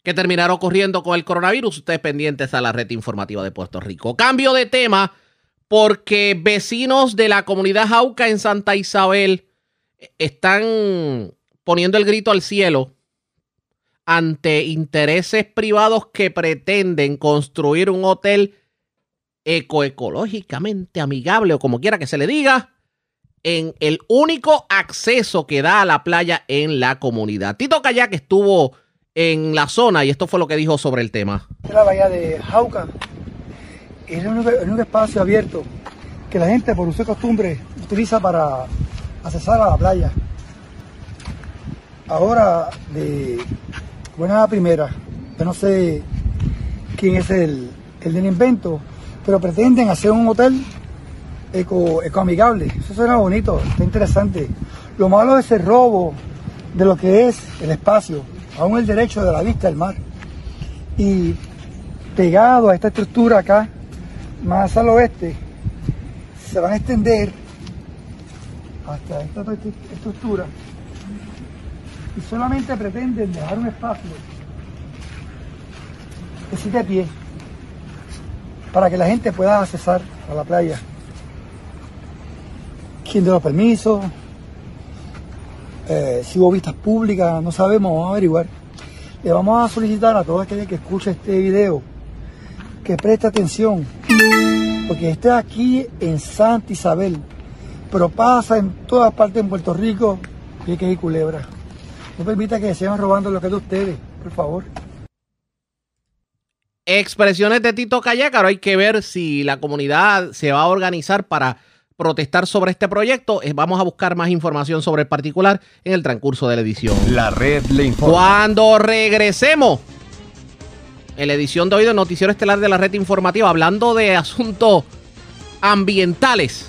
¿qué terminará ocurriendo con el coronavirus? Ustedes pendientes a la red informativa de Puerto Rico. Cambio de tema porque vecinos de la comunidad Jauca en Santa Isabel están poniendo el grito al cielo ante intereses privados que pretenden construir un hotel ecoecológicamente amigable o como quiera que se le diga en el único acceso que da a la playa en la comunidad. Tito Kayak estuvo en la zona y esto fue lo que dijo sobre el tema. la bahía de Jauca. Es un, es un espacio abierto que la gente por de costumbre utiliza para accesar a la playa. Ahora, de buena primera, yo no sé quién es el, el del invento, pero pretenden hacer un hotel eco, ecoamigable. Eso suena bonito, está interesante. Lo malo es el robo de lo que es el espacio, aún el derecho de la vista del mar. Y pegado a esta estructura acá, más al oeste, se van a extender hasta esta estru- estructura solamente pretenden dejar un espacio de siete pies para que la gente pueda accesar a la playa. quién dio los permisos, eh, si hubo vistas públicas, no sabemos, vamos a averiguar. Le vamos a solicitar a todo aquel que escuche este video que preste atención, porque este aquí en Santa Isabel, pero pasa en todas partes en Puerto Rico y hay que ir culebra. No permita que se vayan robando lo que es de ustedes, por favor. Expresiones de Tito Callácaro. Hay que ver si la comunidad se va a organizar para protestar sobre este proyecto. Eh, Vamos a buscar más información sobre el particular en el transcurso de la edición. La red le informa. Cuando regresemos en la edición de hoy del Noticiero Estelar de la Red Informativa, hablando de asuntos ambientales.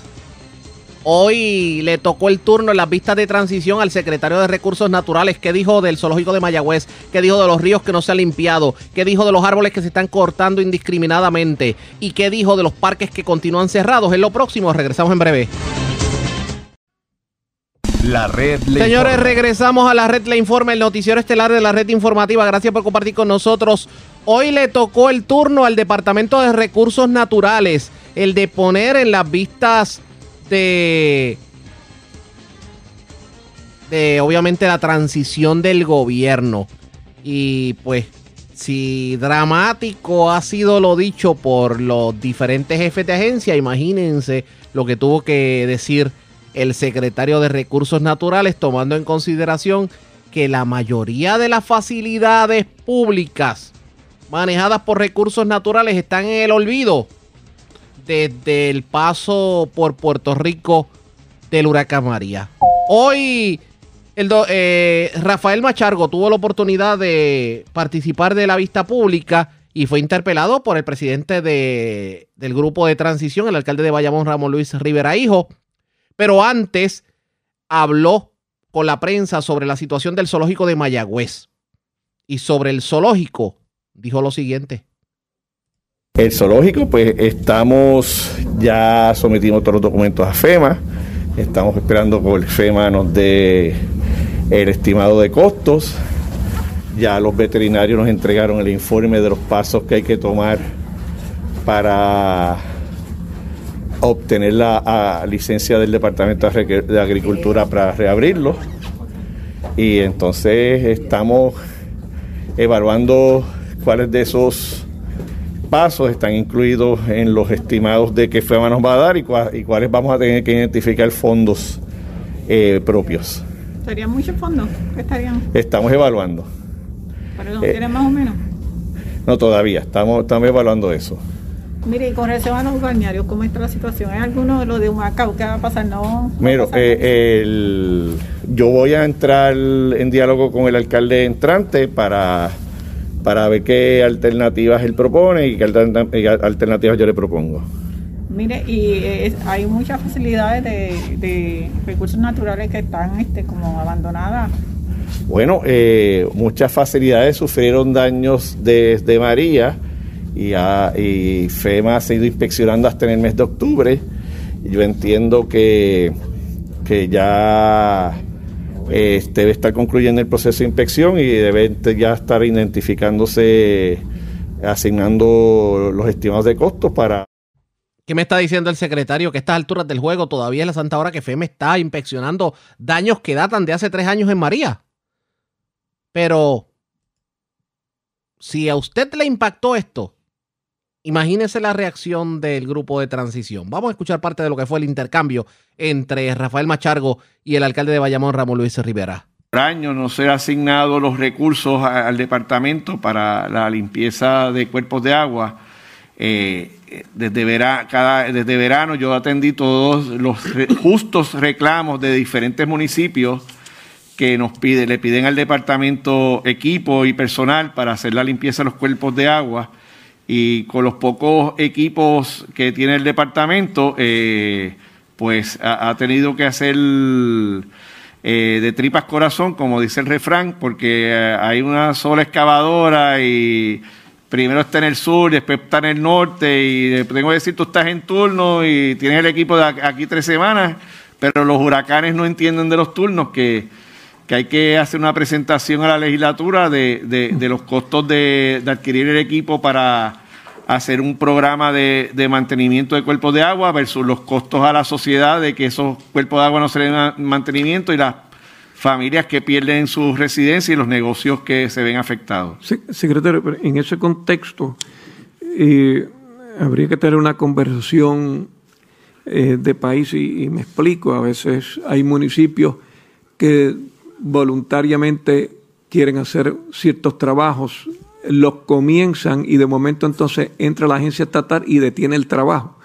Hoy le tocó el turno en las vistas de transición al secretario de Recursos Naturales. ¿Qué dijo del zoológico de Mayagüez? ¿Qué dijo de los ríos que no se han limpiado? ¿Qué dijo de los árboles que se están cortando indiscriminadamente? ¿Y qué dijo de los parques que continúan cerrados? En lo próximo, regresamos en breve. La red le Señores, informa. regresamos a la red Le Informa, el noticiero estelar de la red informativa. Gracias por compartir con nosotros. Hoy le tocó el turno al Departamento de Recursos Naturales, el de poner en las vistas de, obviamente la transición del gobierno. Y pues, si dramático ha sido lo dicho por los diferentes jefes de agencia, imagínense lo que tuvo que decir el secretario de Recursos Naturales, tomando en consideración que la mayoría de las facilidades públicas manejadas por recursos naturales están en el olvido desde el paso por Puerto Rico del huracán María. Hoy el do- eh, Rafael Machargo tuvo la oportunidad de participar de la vista pública y fue interpelado por el presidente de- del grupo de transición, el alcalde de Bayamón, Ramón Luis Rivera Hijo. Pero antes habló con la prensa sobre la situación del zoológico de Mayagüez. Y sobre el zoológico dijo lo siguiente. El zoológico, pues estamos, ya sometimos todos los documentos a FEMA, estamos esperando que el FEMA nos dé el estimado de costos, ya los veterinarios nos entregaron el informe de los pasos que hay que tomar para obtener la licencia del Departamento de Agricultura para reabrirlo. Y entonces estamos evaluando cuáles de esos pasos están incluidos en los estimados de que FEMA nos va a dar y, cua- y cuáles vamos a tener que identificar fondos eh, propios. ¿Serían muchos fondos? ¿Qué estarían? Estamos evaluando. ¿Pero no Eh. tienen más o menos? No, todavía, estamos, estamos evaluando eso. Mire, y con relación a los balnearios, ¿cómo está la situación? ¿Hay alguno de los de Humacao que va a pasar? No. Mira, eh, el- yo voy a entrar en diálogo con el alcalde entrante para, para ver qué alternativas él propone y qué alternativas yo le propongo. Mire, y eh, es- hay muchas facilidades de, de recursos naturales que están este, como abandonadas. Bueno, eh, muchas facilidades sufrieron daños desde María y, a- y FEMA ha seguido inspeccionando hasta en el mes de octubre. Yo entiendo que, que ya eh, debe estar concluyendo el proceso de inspección y debe ya estar identificándose, asignando los estimados de costos para... ¿Qué me está diciendo el secretario? Que a estas alturas del juego todavía es la santa hora que FEMA está inspeccionando daños que datan de hace tres años en María. Pero si a usted le impactó esto, imagínese la reacción del grupo de transición. Vamos a escuchar parte de lo que fue el intercambio entre Rafael Machargo y el alcalde de Bayamón, Ramón Luis Rivera. por año no ser asignados los recursos al departamento para la limpieza de cuerpos de agua. Eh, desde, desde verano yo atendí todos los justos reclamos de diferentes municipios que nos pide, le piden al departamento equipo y personal para hacer la limpieza de los cuerpos de agua y con los pocos equipos que tiene el departamento, eh, pues ha, tenido que hacer eh, de tripas corazón, como dice el refrán, porque eh, hay una sola excavadora y primero está en el sur, después está en el norte y tengo que decir, tú estás en turno y tienes el equipo de aquí tres semanas, pero los huracanes no entienden de los turnos que, que hay que hacer una presentación a la legislatura de, de- de los costos de adquirir el equipo para hacer un programa de, mantenimiento de cuerpos de agua versus los costos a la sociedad de que esos cuerpos de agua no se den mantenimiento y las familias que pierden su residencia y los negocios que se ven afectados. Secretario, pero en ese contexto eh, habría que tener una conversación eh, de país y me explico, a veces hay municipios que voluntariamente quieren hacer ciertos trabajos, los comienzan y de momento entonces entra la agencia estatal y detiene el trabajo.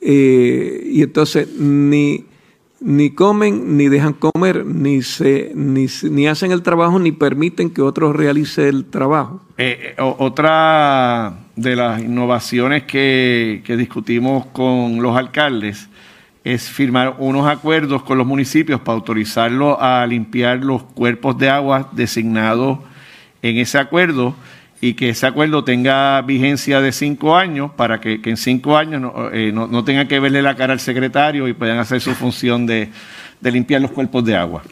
Eh, y entonces ni, ni comen, ni dejan comer, ni, se, ni, ni hacen el trabajo, ni permiten que otros realicen el trabajo. Eh, eh, otra de las innovaciones que, que discutimos con los alcaldes es firmar unos acuerdos con los municipios para autorizarlos a limpiar los cuerpos de agua designados en ese acuerdo y que ese acuerdo tenga vigencia de cinco años para que, en cinco años no, eh, no, no tenga que verle la cara al secretario y puedan hacer su función de, de limpiar los cuerpos de agua.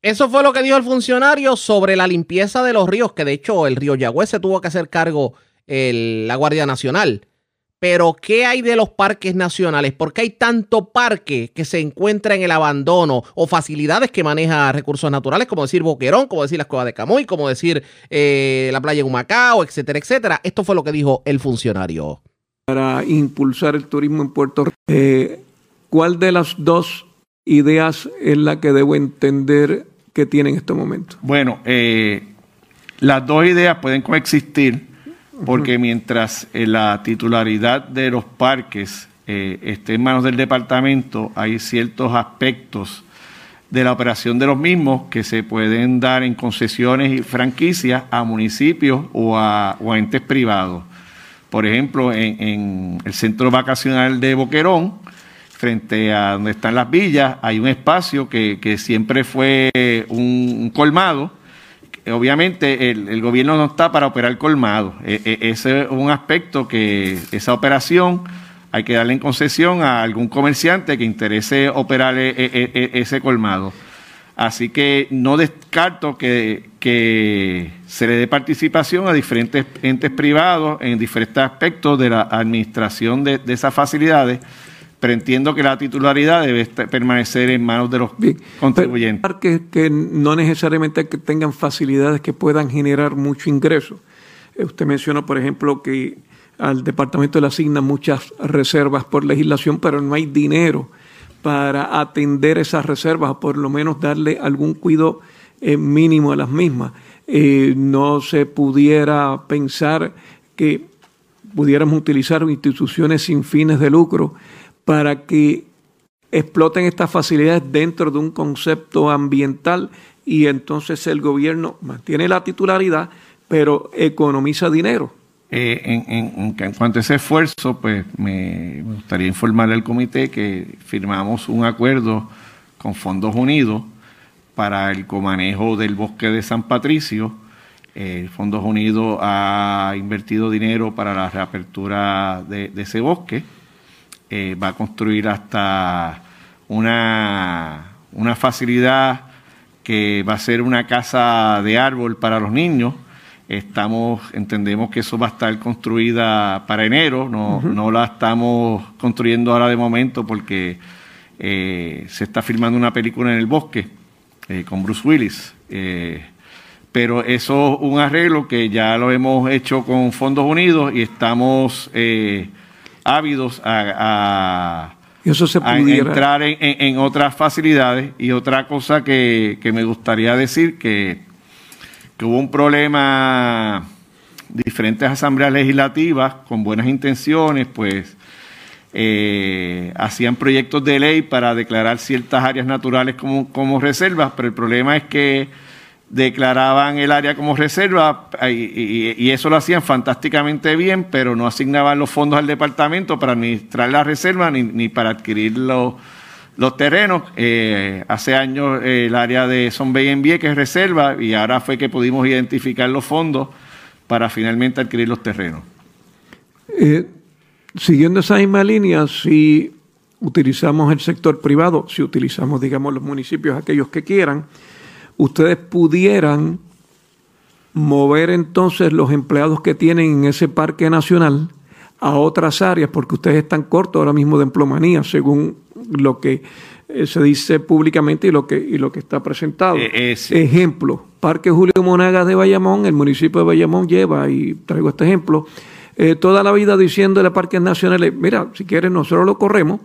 Eso fue lo que dijo el funcionario sobre la limpieza de los ríos, que de hecho el río Yagüez se tuvo que hacer cargo la Guardia Nacional. Pero, ¿qué hay de los parques nacionales? ¿Por qué hay tanto parque que se encuentra en el abandono o facilidades que maneja recursos naturales, como decir Boquerón, como decir las cuevas de Camuy, como decir eh, la playa de Humacao, etcétera, etcétera? Esto fue lo que dijo el funcionario. para impulsar el turismo en Puerto Rico. Eh, ¿Cuál de las dos ideas es la que debo entender que tiene en este momento? Bueno, eh, las dos ideas pueden coexistir porque mientras eh, la titularidad de los parques eh, esté en manos del departamento, hay ciertos aspectos de la operación de los mismos que se pueden dar en concesiones y franquicias a municipios o a, entes privados. Por ejemplo, en, el centro vacacional de Boquerón, frente a donde están las villas, hay un espacio que, siempre fue un colmado. Obviamente el, gobierno no está para operar colmado. E- e- ese es un aspecto que esa operación hay que darle en concesión a algún comerciante que interese operar e- ese colmado. Así que no descarto que, que se le dé participación a diferentes entes privados en diferentes aspectos de la administración de esas facilidades, pero entiendo que la titularidad debe estar- permanecer en manos de los contribuyentes. Parques que no necesariamente que tengan facilidades que puedan generar mucho ingreso. Eh, Usted mencionó, por ejemplo, que al departamento le asignan muchas reservas por legislación, pero no hay dinero para atender esas reservas, o por lo menos darle algún cuidado eh, mínimo a las mismas. Eh, no se pudiera pensar que pudiéramos utilizar instituciones sin fines de lucro para que exploten estas facilidades dentro de un concepto ambiental y entonces el gobierno mantiene la titularidad, pero economiza dinero. Eh, en, cuanto a ese esfuerzo, pues me, gustaría informarle al comité que firmamos un acuerdo con Fondos Unidos para el comanejo del bosque de San Patricio. Eh, Fondos Unidos ha invertido dinero para la reapertura de ese bosque. Eh, va a construir hasta una, una facilidad que va a ser una casa de árbol para los niños. Estamos, entendemos que eso va a estar construida para enero, no, no la estamos construyendo ahora de momento porque eh, se está filmando una película en el bosque eh, con Bruce Willis. Eh, pero eso es un arreglo que ya lo hemos hecho con Fondos Unidos y estamos ávidos a, a- Y eso se a pudiera. entrar en, en- en otras facilidades. Y otra cosa que, que me gustaría decir, que, que hubo un problema, diferentes asambleas legislativas con buenas intenciones, pues eh, hacían proyectos de ley para declarar ciertas áreas naturales como, como reservas, pero el problema es que declaraban el área como reserva y, eso lo hacían fantásticamente bien, pero no asignaban los fondos al departamento para administrar la reserva ni, ni para adquirir los, los terrenos. Eh, hace años eh, el área de Son Bay en es reserva y ahora fue que pudimos identificar los fondos para finalmente adquirir los terrenos. Eh, siguiendo esa misma línea, si utilizamos el sector privado, si utilizamos, digamos, los municipios, aquellos que quieran, ustedes pudieran mover entonces los empleados que tienen en ese parque nacional a otras áreas porque ustedes están cortos ahora mismo de emplomanía, según lo que eh, se dice públicamente y lo que, y lo que está presentado. Eh, es- Ejemplo, Parque Julio Monagas de Bayamón, el municipio de Bayamón lleva, y traigo este ejemplo, eh, toda la vida diciéndole a parques nacionales, mira, si quieres nosotros lo corremos,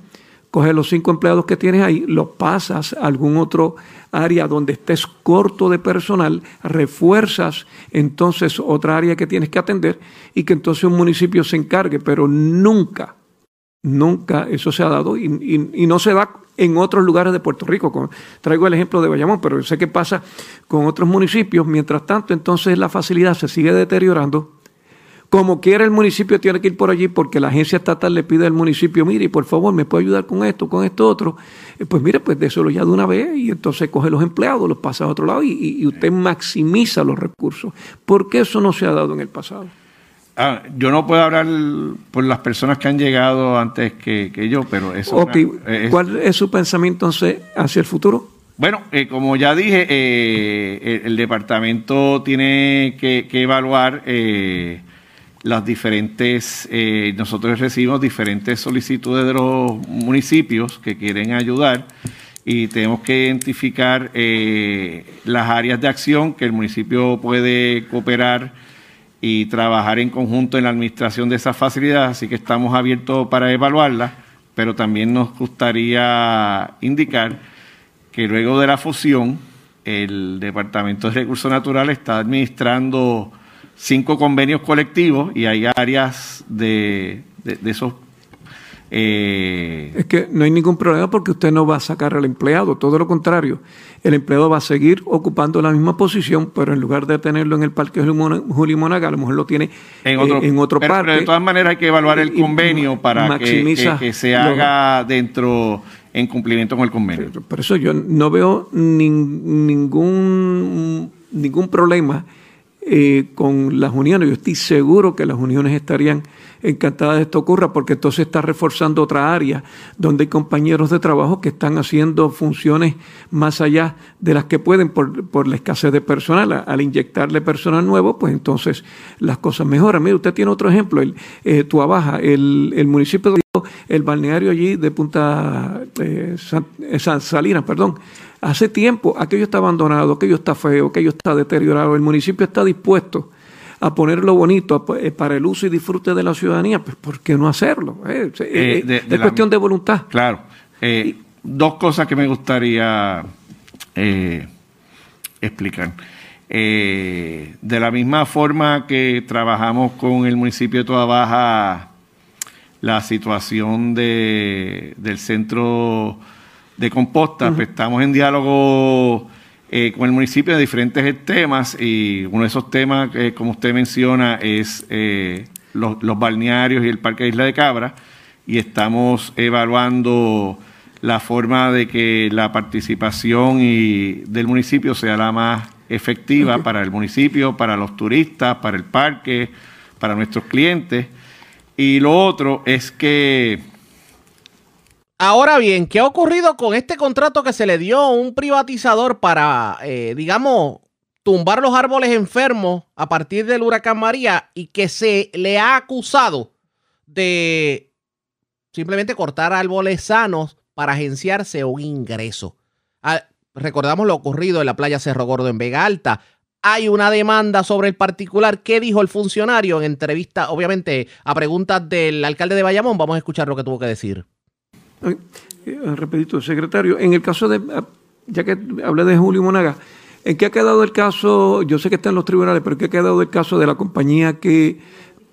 coges los cinco empleados que tienes ahí, los pasas a algún otro área donde estés corto de personal, refuerzas entonces otra área que tienes que atender y que entonces un municipio se encargue, pero nunca, nunca eso se ha dado y, y- y no se da en otros lugares de Puerto Rico. Traigo el ejemplo de Bayamón, pero sé que pasa con otros municipios. Mientras tanto, entonces la facilidad se sigue deteriorando. Como quiera el municipio tiene que ir por allí porque la agencia estatal le pide al municipio, mire, por favor, me puede ayudar con esto, con esto otro. Eh, Pues mire, pues déselo ya de una vez y entonces coge los empleados, los pasa a otro lado y, usted maximiza los recursos. ¿Por qué eso no se ha dado en el pasado? Ah, yo no puedo hablar por las personas que han llegado antes que, que yo, pero eso Ok, es una- es- ¿cuál es su pensamiento entonces hacia el futuro? Bueno, eh, como ya dije, eh, el, el departamento tiene que, que evaluar eh, las diferentes, eh, nosotros recibimos diferentes solicitudes de los municipios que quieren ayudar y tenemos que identificar eh, las áreas de acción que el municipio puede cooperar y trabajar en conjunto en la administración de esas facilidades, así que estamos abiertos para evaluarlas, pero también nos gustaría indicar que luego de la fusión, el Departamento de Recursos Naturales está administrando cinco convenios colectivos y hay áreas de, de- de esos... eh, Es que no hay ningún problema porque usted no va a sacar al empleado, todo lo contrario. El empleado va a seguir ocupando la misma posición, pero en lugar de tenerlo en el Parque Julio Mona- Julio Monaga, a lo mejor lo tiene en otro, eh, en otro pero- parque. pero de todas maneras hay que evaluar el convenio para que, maximiza que- que se los- haga dentro, en cumplimiento con el convenio. Por eso yo no veo nin- ningún, ningún problema eh, con las uniones. Yo estoy seguro que las uniones estarían encantadas de esto ocurra porque entonces está reforzando otra área donde hay compañeros de trabajo que están haciendo funciones más allá de las que pueden por, por la escasez de personal. Al inyectarle personal nuevo, pues entonces las cosas mejoran. Mire, usted tiene otro ejemplo, el eh, Tuabaja, el, el municipio de el balneario allí de Punta eh, San- eh, Salinas, perdón. Hace tiempo aquello está abandonado, aquello está feo, aquello está deteriorado. El municipio está dispuesto a ponerlo bonito eh, para el uso y disfrute de la ciudadanía. Pues, ¿por qué no hacerlo? Eh, eh, de- es de la- cuestión de voluntad. Claro. Eh, dos cosas que me gustaría explicar. De la misma forma que trabajamos con el municipio de Toda Baja la situación de, del centro de composta, pues estamos en diálogo eh, con el municipio de diferentes temas y uno de esos temas, eh, como usted menciona, es eh, los, los balnearios y el Parque de Isla de Cabra y estamos evaluando la forma de que la participación y del municipio sea la más efectiva para el municipio, para los turistas, para el parque, para nuestros clientes. Y lo otro es que Ahora bien, ¿qué ha ocurrido con este contrato que se le dio a un privatizador para, eh, digamos, tumbar los árboles enfermos a partir del huracán María y que se le ha acusado de simplemente cortar árboles sanos para agenciarse un ingreso? Ah, recordamos lo ocurrido en la playa Cerro Gordo en Vega Alta. Hay una demanda sobre el particular. ¿Qué dijo el funcionario en entrevista? Obviamente, a preguntas del alcalde de Bayamón, vamos a escuchar lo que tuvo que decir. Eh, Repetito, secretario, en el caso de, ah, ya que hablé de Julio Monaga, ¿en qué ha quedado el caso? Yo sé que está en los tribunales, pero ¿en qué ha quedado el caso de la compañía que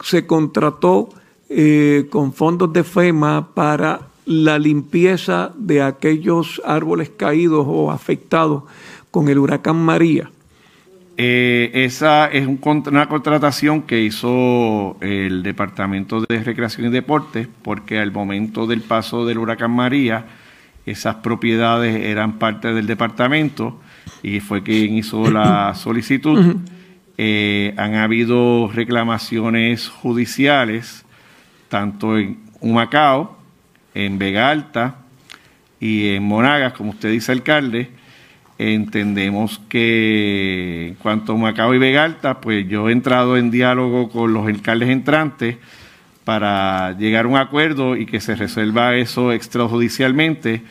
se contrató eh, con fondos de FEMA para la limpieza de aquellos árboles caídos o afectados con el huracán María? Eh, esa es un una contratación que hizo el Departamento de Recreación y Deportes, porque al momento del paso del huracán María, esas propiedades eran parte del departamento y fue quien hizo la solicitud. Eh, han habido reclamaciones judiciales, tanto en Humacao, en Vega Alta y en Monagas, como usted dice, alcalde. Entendemos que en cuanto a Macao y Vega Alta, pues yo he entrado en diálogo con los alcaldes entrantes para llegar a un acuerdo y que se resuelva eso extrajudicialmente.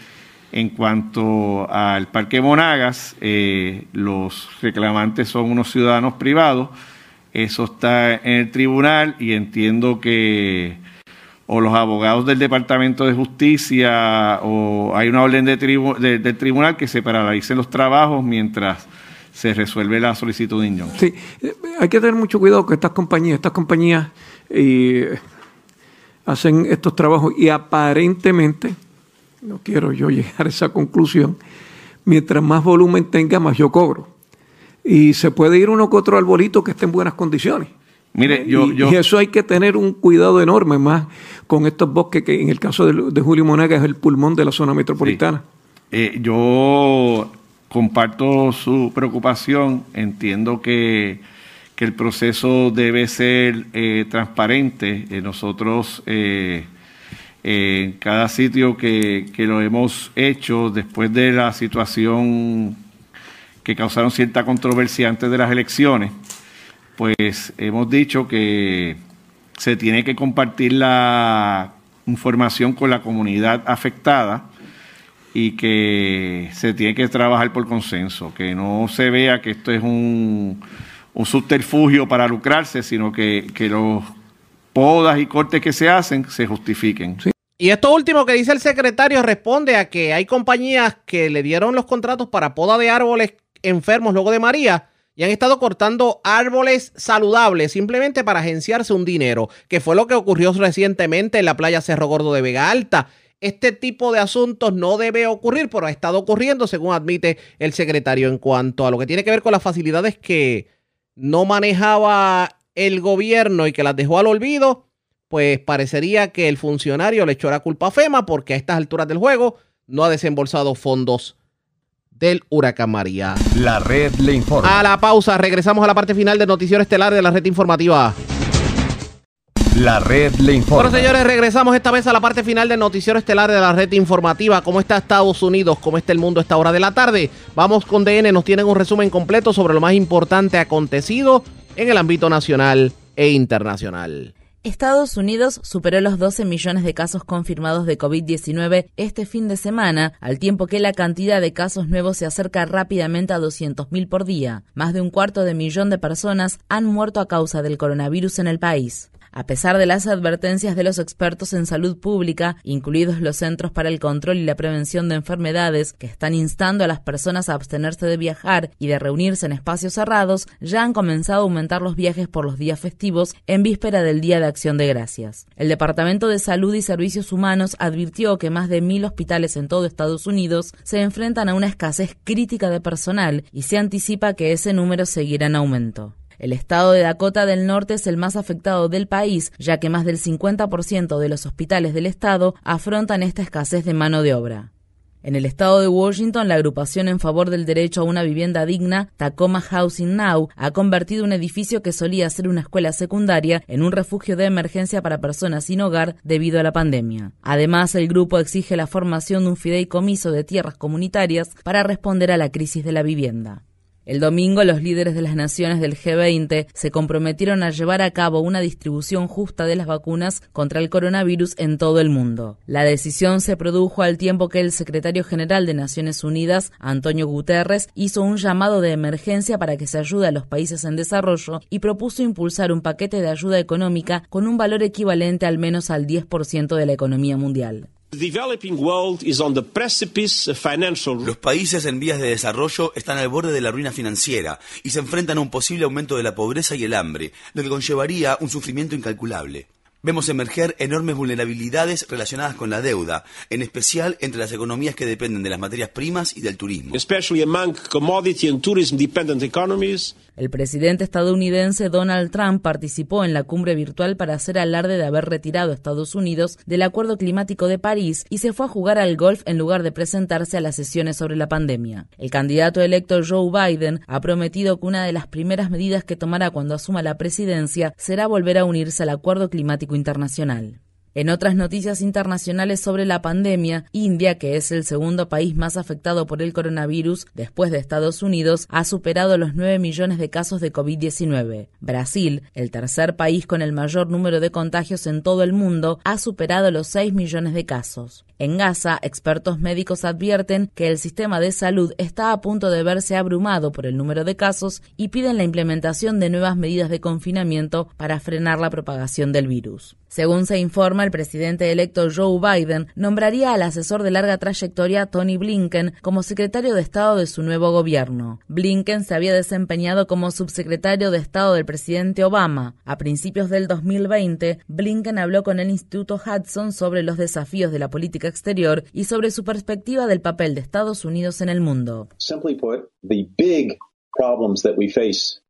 En cuanto al Parque Monagas, eh, los reclamantes son unos ciudadanos privados. Eso está en el tribunal y entiendo que o los abogados del Departamento de Justicia o hay una orden de del tribunal que se paralicen los trabajos mientras se resuelve la solicitud de Iñón. Sí, eh, hay que tener mucho cuidado con estas compañías. Estas compañías eh, hacen estos trabajos y aparentemente, no quiero yo llegar a esa conclusión, mientras más volumen tenga, más yo cobro. Y se puede ir uno con otro arbolito que esté en buenas condiciones. Mire, yo, y, eso hay que tener un cuidado enorme más con estos bosques que en el caso de, Julio Monaga es el pulmón de la zona metropolitana. Eh, yo comparto su preocupación, entiendo que, el proceso debe ser eh, transparente. Eh, nosotros en cada sitio que, que lo hemos hecho después de la situación que causaron cierta controversia antes de las elecciones, pues hemos dicho que se tiene que compartir la información con la comunidad afectada y que se tiene que trabajar por consenso, que no se vea que esto es un, subterfugio para lucrarse, sino que, los podas y cortes que se hacen se justifiquen. Y esto último que dice el secretario responde a que hay compañías que le dieron los contratos para poda de árboles enfermos luego de María y han estado cortando árboles saludables simplemente para agenciarse un dinero, que fue lo que ocurrió recientemente en la playa Cerro Gordo de Vega Alta. Este tipo de asuntos no debe ocurrir, pero ha estado ocurriendo, según admite el secretario, en cuanto a lo que tiene que ver con las facilidades que no manejaba el gobierno y que las dejó al olvido, pues parecería que el funcionario le echó la culpa a FEMA porque a estas alturas del juego no ha desembolsado fondos del huracán María. La red le informa. A la pausa, regresamos a la parte final del noticiero estelar de la red informativa. La red le informa. Bueno, señores, regresamos esta vez a la parte final del noticiero estelar de la red informativa. ¿Cómo está Estados Unidos? ¿Cómo está el mundo a esta hora de la tarde? Vamos con DN, nos tienen un resumen completo sobre lo más importante acontecido en el ámbito nacional e internacional. Estados Unidos superó los 12 millones de casos confirmados de COVID-19 este fin de semana, al tiempo que la cantidad de casos nuevos se acerca rápidamente a 200.000 por día. Más de un cuarto de millón de personas han muerto a causa del coronavirus en el país. A pesar de las advertencias de los expertos en salud pública, incluidos los Centros para el Control y la Prevención de Enfermedades, que están instando a las personas a abstenerse de viajar y de reunirse en espacios cerrados, ya han comenzado a aumentar los viajes por los días festivos en víspera del Día de Acción de Gracias. El Departamento de Salud y Servicios Humanos advirtió que más de mil hospitales en todo Estados Unidos se enfrentan a una escasez crítica de personal y se anticipa que ese número seguirá en aumento. El estado de Dakota del Norte es el más afectado del país, ya que más del 50% de los hospitales del estado afrontan esta escasez de mano de obra. En el estado de Washington, la agrupación en favor del derecho a una vivienda digna, Tacoma Housing Now, ha convertido un edificio que solía ser una escuela secundaria en un refugio de emergencia para personas sin hogar debido a la pandemia. Además, el grupo exige la formación de un fideicomiso de tierras comunitarias para responder a la crisis de la vivienda. El domingo los líderes de las naciones del G20 se comprometieron a llevar a cabo una distribución justa de las vacunas contra el coronavirus en todo el mundo. La decisión se produjo al tiempo que el secretario general de Naciones Unidas, Antonio Guterres, hizo un llamado de emergencia para que se ayude a los países en desarrollo y propuso impulsar un paquete de ayuda económica con un valor equivalente al menos al 10% de la economía mundial. Los países en vías de desarrollo están al borde de la ruina financiera y se enfrentan a un posible aumento de la pobreza y el hambre, lo que conllevaría un sufrimiento incalculable. Vemos emerger enormes vulnerabilidades relacionadas con la deuda, en especial entre las economías que dependen de las materias primas y del turismo. El presidente estadounidense Donald Trump participó en la cumbre virtual para hacer alarde de haber retirado a Estados Unidos del Acuerdo Climático de París y se fue a jugar al golf en lugar de presentarse a las sesiones sobre la pandemia. El candidato electo Joe Biden ha prometido que una de las primeras medidas que tomará cuando asuma la presidencia será volver a unirse al Acuerdo Climático internacional. En otras noticias internacionales sobre la pandemia, India, que es el segundo país más afectado por el coronavirus después de Estados Unidos, ha superado los 9 millones de casos de COVID-19. Brasil, el tercer país con el mayor número de contagios en todo el mundo, ha superado los 6 millones de casos. En Gaza, expertos médicos advierten que el sistema de salud está a punto de verse abrumado por el número de casos y piden la implementación de nuevas medidas de confinamiento para frenar la propagación del virus. Según se informa, el presidente electo Joe Biden nombraría al asesor de larga trayectoria Tony Blinken como secretario de Estado de su nuevo gobierno. Blinken se había desempeñado como subsecretario de Estado del presidente Obama. A principios del 2020, Blinken habló con el Instituto Hudson sobre los desafíos de la política exterior y sobre su perspectiva del papel de Estados Unidos en el mundo. Uh,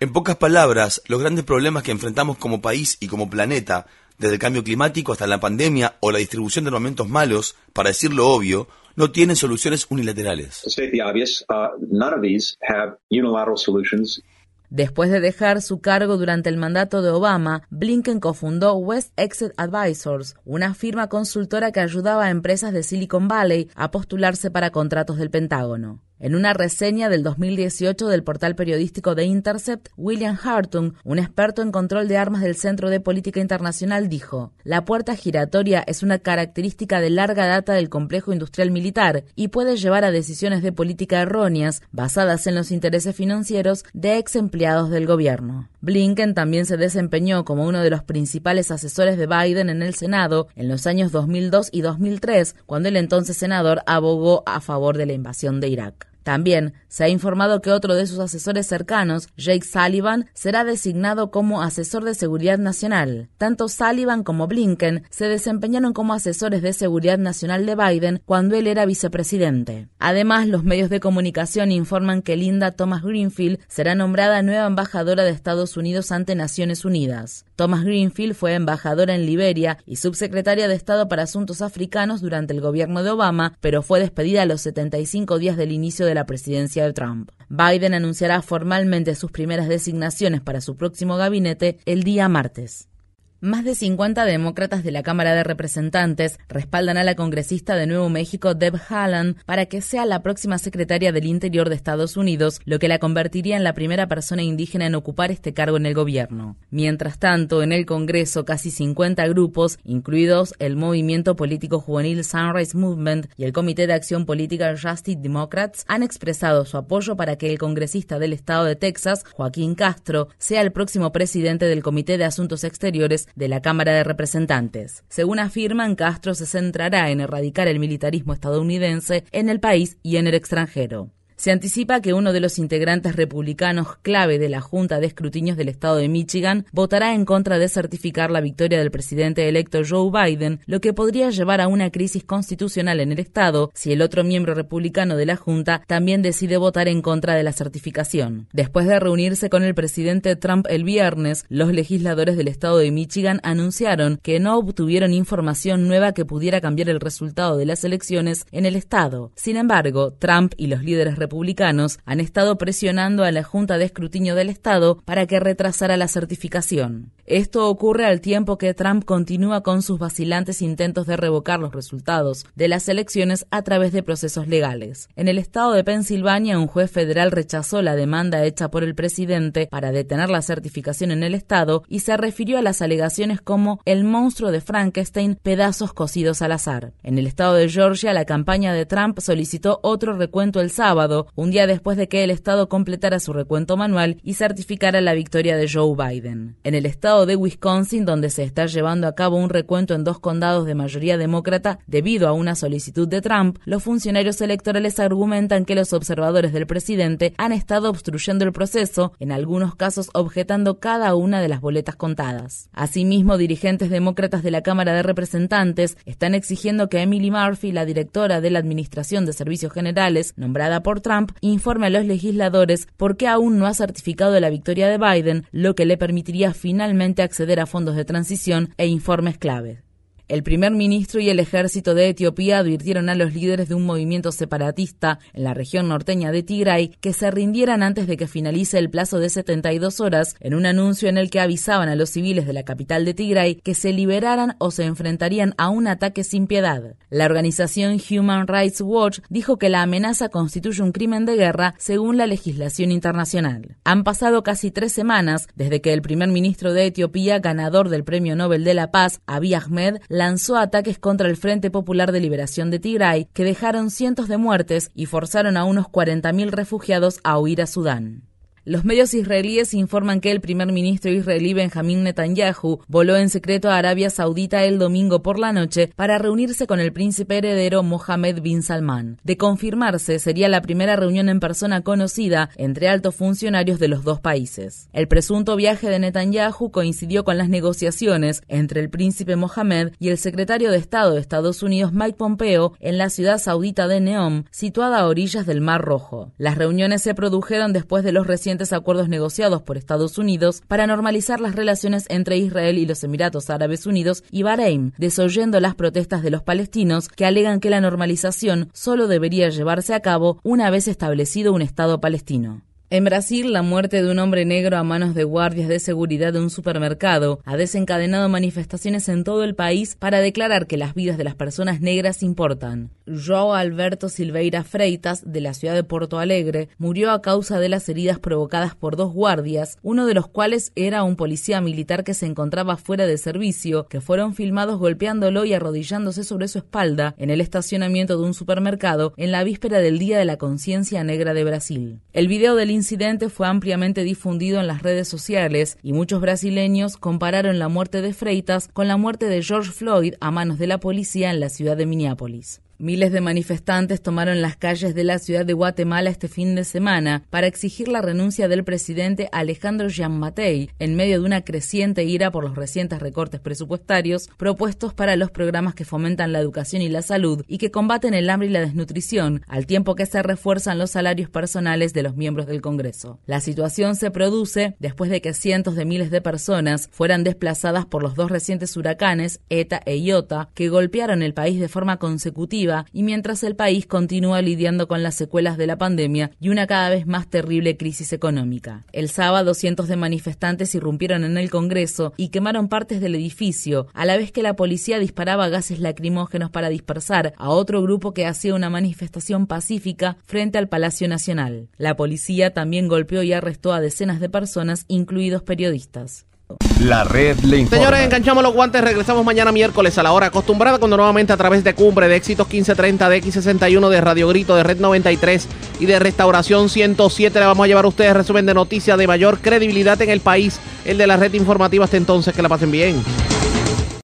en pocas palabras, los grandes problemas que enfrentamos como país y como planeta, desde el cambio climático hasta la pandemia o la distribución de armamentos malos, para decirlo obvio, no tienen soluciones unilaterales. Después de dejar su cargo durante el mandato de Obama, Blinken cofundó West Exit Advisors, una firma consultora que ayudaba a empresas de Silicon Valley a postularse para contratos del Pentágono. En una reseña del 2018 del portal periodístico The Intercept, William Hartung, un experto en control de armas del Centro de Política Internacional, dijo, La puerta giratoria es una característica de larga data del complejo industrial militar y puede llevar a decisiones de política erróneas basadas en los intereses financieros de ex empleados del gobierno. Blinken también se desempeñó como uno de los principales asesores de Biden en el Senado en los años 2002 y 2003, cuando el entonces senador abogó a favor de la invasión de Irak. También se ha informado que otro de sus asesores cercanos, Jake Sullivan, será designado como asesor de seguridad nacional. Tanto Sullivan como Blinken se desempeñaron como asesores de seguridad nacional de Biden cuando él era vicepresidente. Además, los medios de comunicación informan que Linda Thomas Greenfield será nombrada nueva embajadora de Estados Unidos ante Naciones Unidas. Thomas Greenfield fue embajadora en Liberia y subsecretaria de Estado para Asuntos Africanos durante el gobierno de Obama, pero fue despedida a los 75 días del inicio de la presidencia de Trump. Biden anunciará formalmente sus primeras designaciones para su próximo gabinete el día martes. Más de 50 demócratas de la Cámara de Representantes respaldan a la congresista de Nuevo México, Deb Haaland, para que sea la próxima secretaria del Interior de Estados Unidos, lo que la convertiría en la primera persona indígena en ocupar este cargo en el gobierno. Mientras tanto, en el Congreso, casi 50 grupos, incluidos el movimiento político juvenil Sunrise Movement y el Comité de Acción Política Justice Democrats, han expresado su apoyo para que el congresista del estado de Texas, Joaquín Castro, sea el próximo presidente del Comité de Asuntos Exteriores de la Cámara de Representantes. Según afirman, Castro se centrará en erradicar el militarismo estadounidense en el país y en el extranjero. Se anticipa que uno de los integrantes republicanos clave de la Junta de Escrutinios del Estado de Michigan votará en contra de certificar la victoria del presidente electo Joe Biden, lo que podría llevar a una crisis constitucional en el Estado si el otro miembro republicano de la Junta también decide votar en contra de la certificación. Después de reunirse con el presidente Trump el viernes, los legisladores del Estado de Michigan anunciaron que no obtuvieron información nueva que pudiera cambiar el resultado de las elecciones en el Estado. Sin embargo, Trump y los líderes republicanos republicanos han estado presionando a la Junta de Escrutinio del Estado para que retrasara la certificación. Esto ocurre al tiempo que Trump continúa con sus vacilantes intentos de revocar los resultados de las elecciones a través de procesos legales. En el estado de Pensilvania, un juez federal rechazó la demanda hecha por el presidente para detener la certificación en el estado y se refirió a las alegaciones como el monstruo de Frankenstein, pedazos cocidos al azar. En el estado de Georgia, la campaña de Trump solicitó otro recuento el sábado un día después de que el Estado completara su recuento manual y certificara la victoria de Joe Biden. En el estado de Wisconsin, donde se está llevando a cabo un recuento en dos condados de mayoría demócrata debido a una solicitud de Trump, los funcionarios electorales argumentan que los observadores del presidente han estado obstruyendo el proceso, en algunos casos objetando cada una de las boletas contadas. Asimismo, dirigentes demócratas de la Cámara de Representantes están exigiendo que Emily Murphy, la directora de la Administración de Servicios Generales, nombrada por Trump informe a los legisladores por qué aún no ha certificado la victoria de Biden, lo que le permitiría finalmente acceder a fondos de transición e informes clave. El primer ministro y el ejército de Etiopía advirtieron a los líderes de un movimiento separatista en la región norteña de Tigray que se rindieran antes de que finalice el plazo de 72 horas en un anuncio en el que avisaban a los civiles de la capital de Tigray que se liberaran o se enfrentarían a un ataque sin piedad. La organización Human Rights Watch dijo que la amenaza constituye un crimen de guerra según la legislación internacional. Han pasado casi tres semanas desde que el primer ministro de Etiopía, ganador del Premio Nobel de la Paz, Abiy Ahmed, lanzó ataques contra el Frente Popular de Liberación de Tigray que dejaron cientos de muertes y forzaron a unos 40.000 refugiados a huir a Sudán. Los medios israelíes informan que el primer ministro israelí Benjamín Netanyahu voló en secreto a Arabia Saudita el domingo por la noche para reunirse con el príncipe heredero Mohammed bin Salman. De confirmarse, sería la primera reunión en persona conocida entre altos funcionarios de los dos países. El presunto viaje de Netanyahu coincidió con las negociaciones entre el príncipe Mohammed y el secretario de Estado de Estados Unidos Mike Pompeo en la ciudad saudita de Neom, situada a orillas del Mar Rojo. Las reuniones se produjeron después de los recientes acuerdos negociados por Estados Unidos para normalizar las relaciones entre Israel y los Emiratos Árabes Unidos y Bahrein, desoyendo las protestas de los palestinos que alegan que la normalización solo debería llevarse a cabo una vez establecido un Estado palestino. En Brasil, la muerte de un hombre negro a manos de guardias de seguridad de un supermercado ha desencadenado manifestaciones en todo el país para declarar que las vidas de las personas negras importan. João Alberto Silveira Freitas, de la ciudad de Porto Alegre, murió a causa de las heridas provocadas por dos guardias, uno de los cuales era un policía militar que se encontraba fuera de servicio, que fueron filmados golpeándolo y arrodillándose sobre su espalda en el estacionamiento de un supermercado en la víspera del Día de la Conciencia Negra de Brasil. El video del incidente fue ampliamente difundido en las redes sociales y muchos brasileños compararon la muerte de Freitas con la muerte de George Floyd a manos de la policía en la ciudad de Minneapolis. Miles de manifestantes tomaron las calles de la ciudad de Guatemala este fin de semana para exigir la renuncia del presidente Alejandro Gianmatei en medio de una creciente ira por los recientes recortes presupuestarios propuestos para los programas que fomentan la educación y la salud y que combaten el hambre y la desnutrición, al tiempo que se refuerzan los salarios personales de los miembros del Congreso. La situación se produce después de que cientos de miles de personas fueran desplazadas por los dos recientes huracanes, ETA e IOTA, que golpearon el país de forma consecutiva y mientras el país continúa lidiando con las secuelas de la pandemia y una cada vez más terrible crisis económica. El sábado cientos de manifestantes irrumpieron en el Congreso y quemaron partes del edificio, a la vez que la policía disparaba gases lacrimógenos para dispersar a otro grupo que hacía una manifestación pacífica frente al Palacio Nacional. La policía también golpeó y arrestó a decenas de personas, incluidos periodistas. La red le. Señores, enganchamos los guantes. Regresamos mañana miércoles a la hora acostumbrada, cuando nuevamente a través de Cumbre, de Éxitos 1530, de X61, de Radio Grito, de Red 93 y de Restauración 107, le vamos a llevar a ustedes resumen de noticias de mayor credibilidad en el país, el de la red informativa. Hasta entonces, que la pasen bien.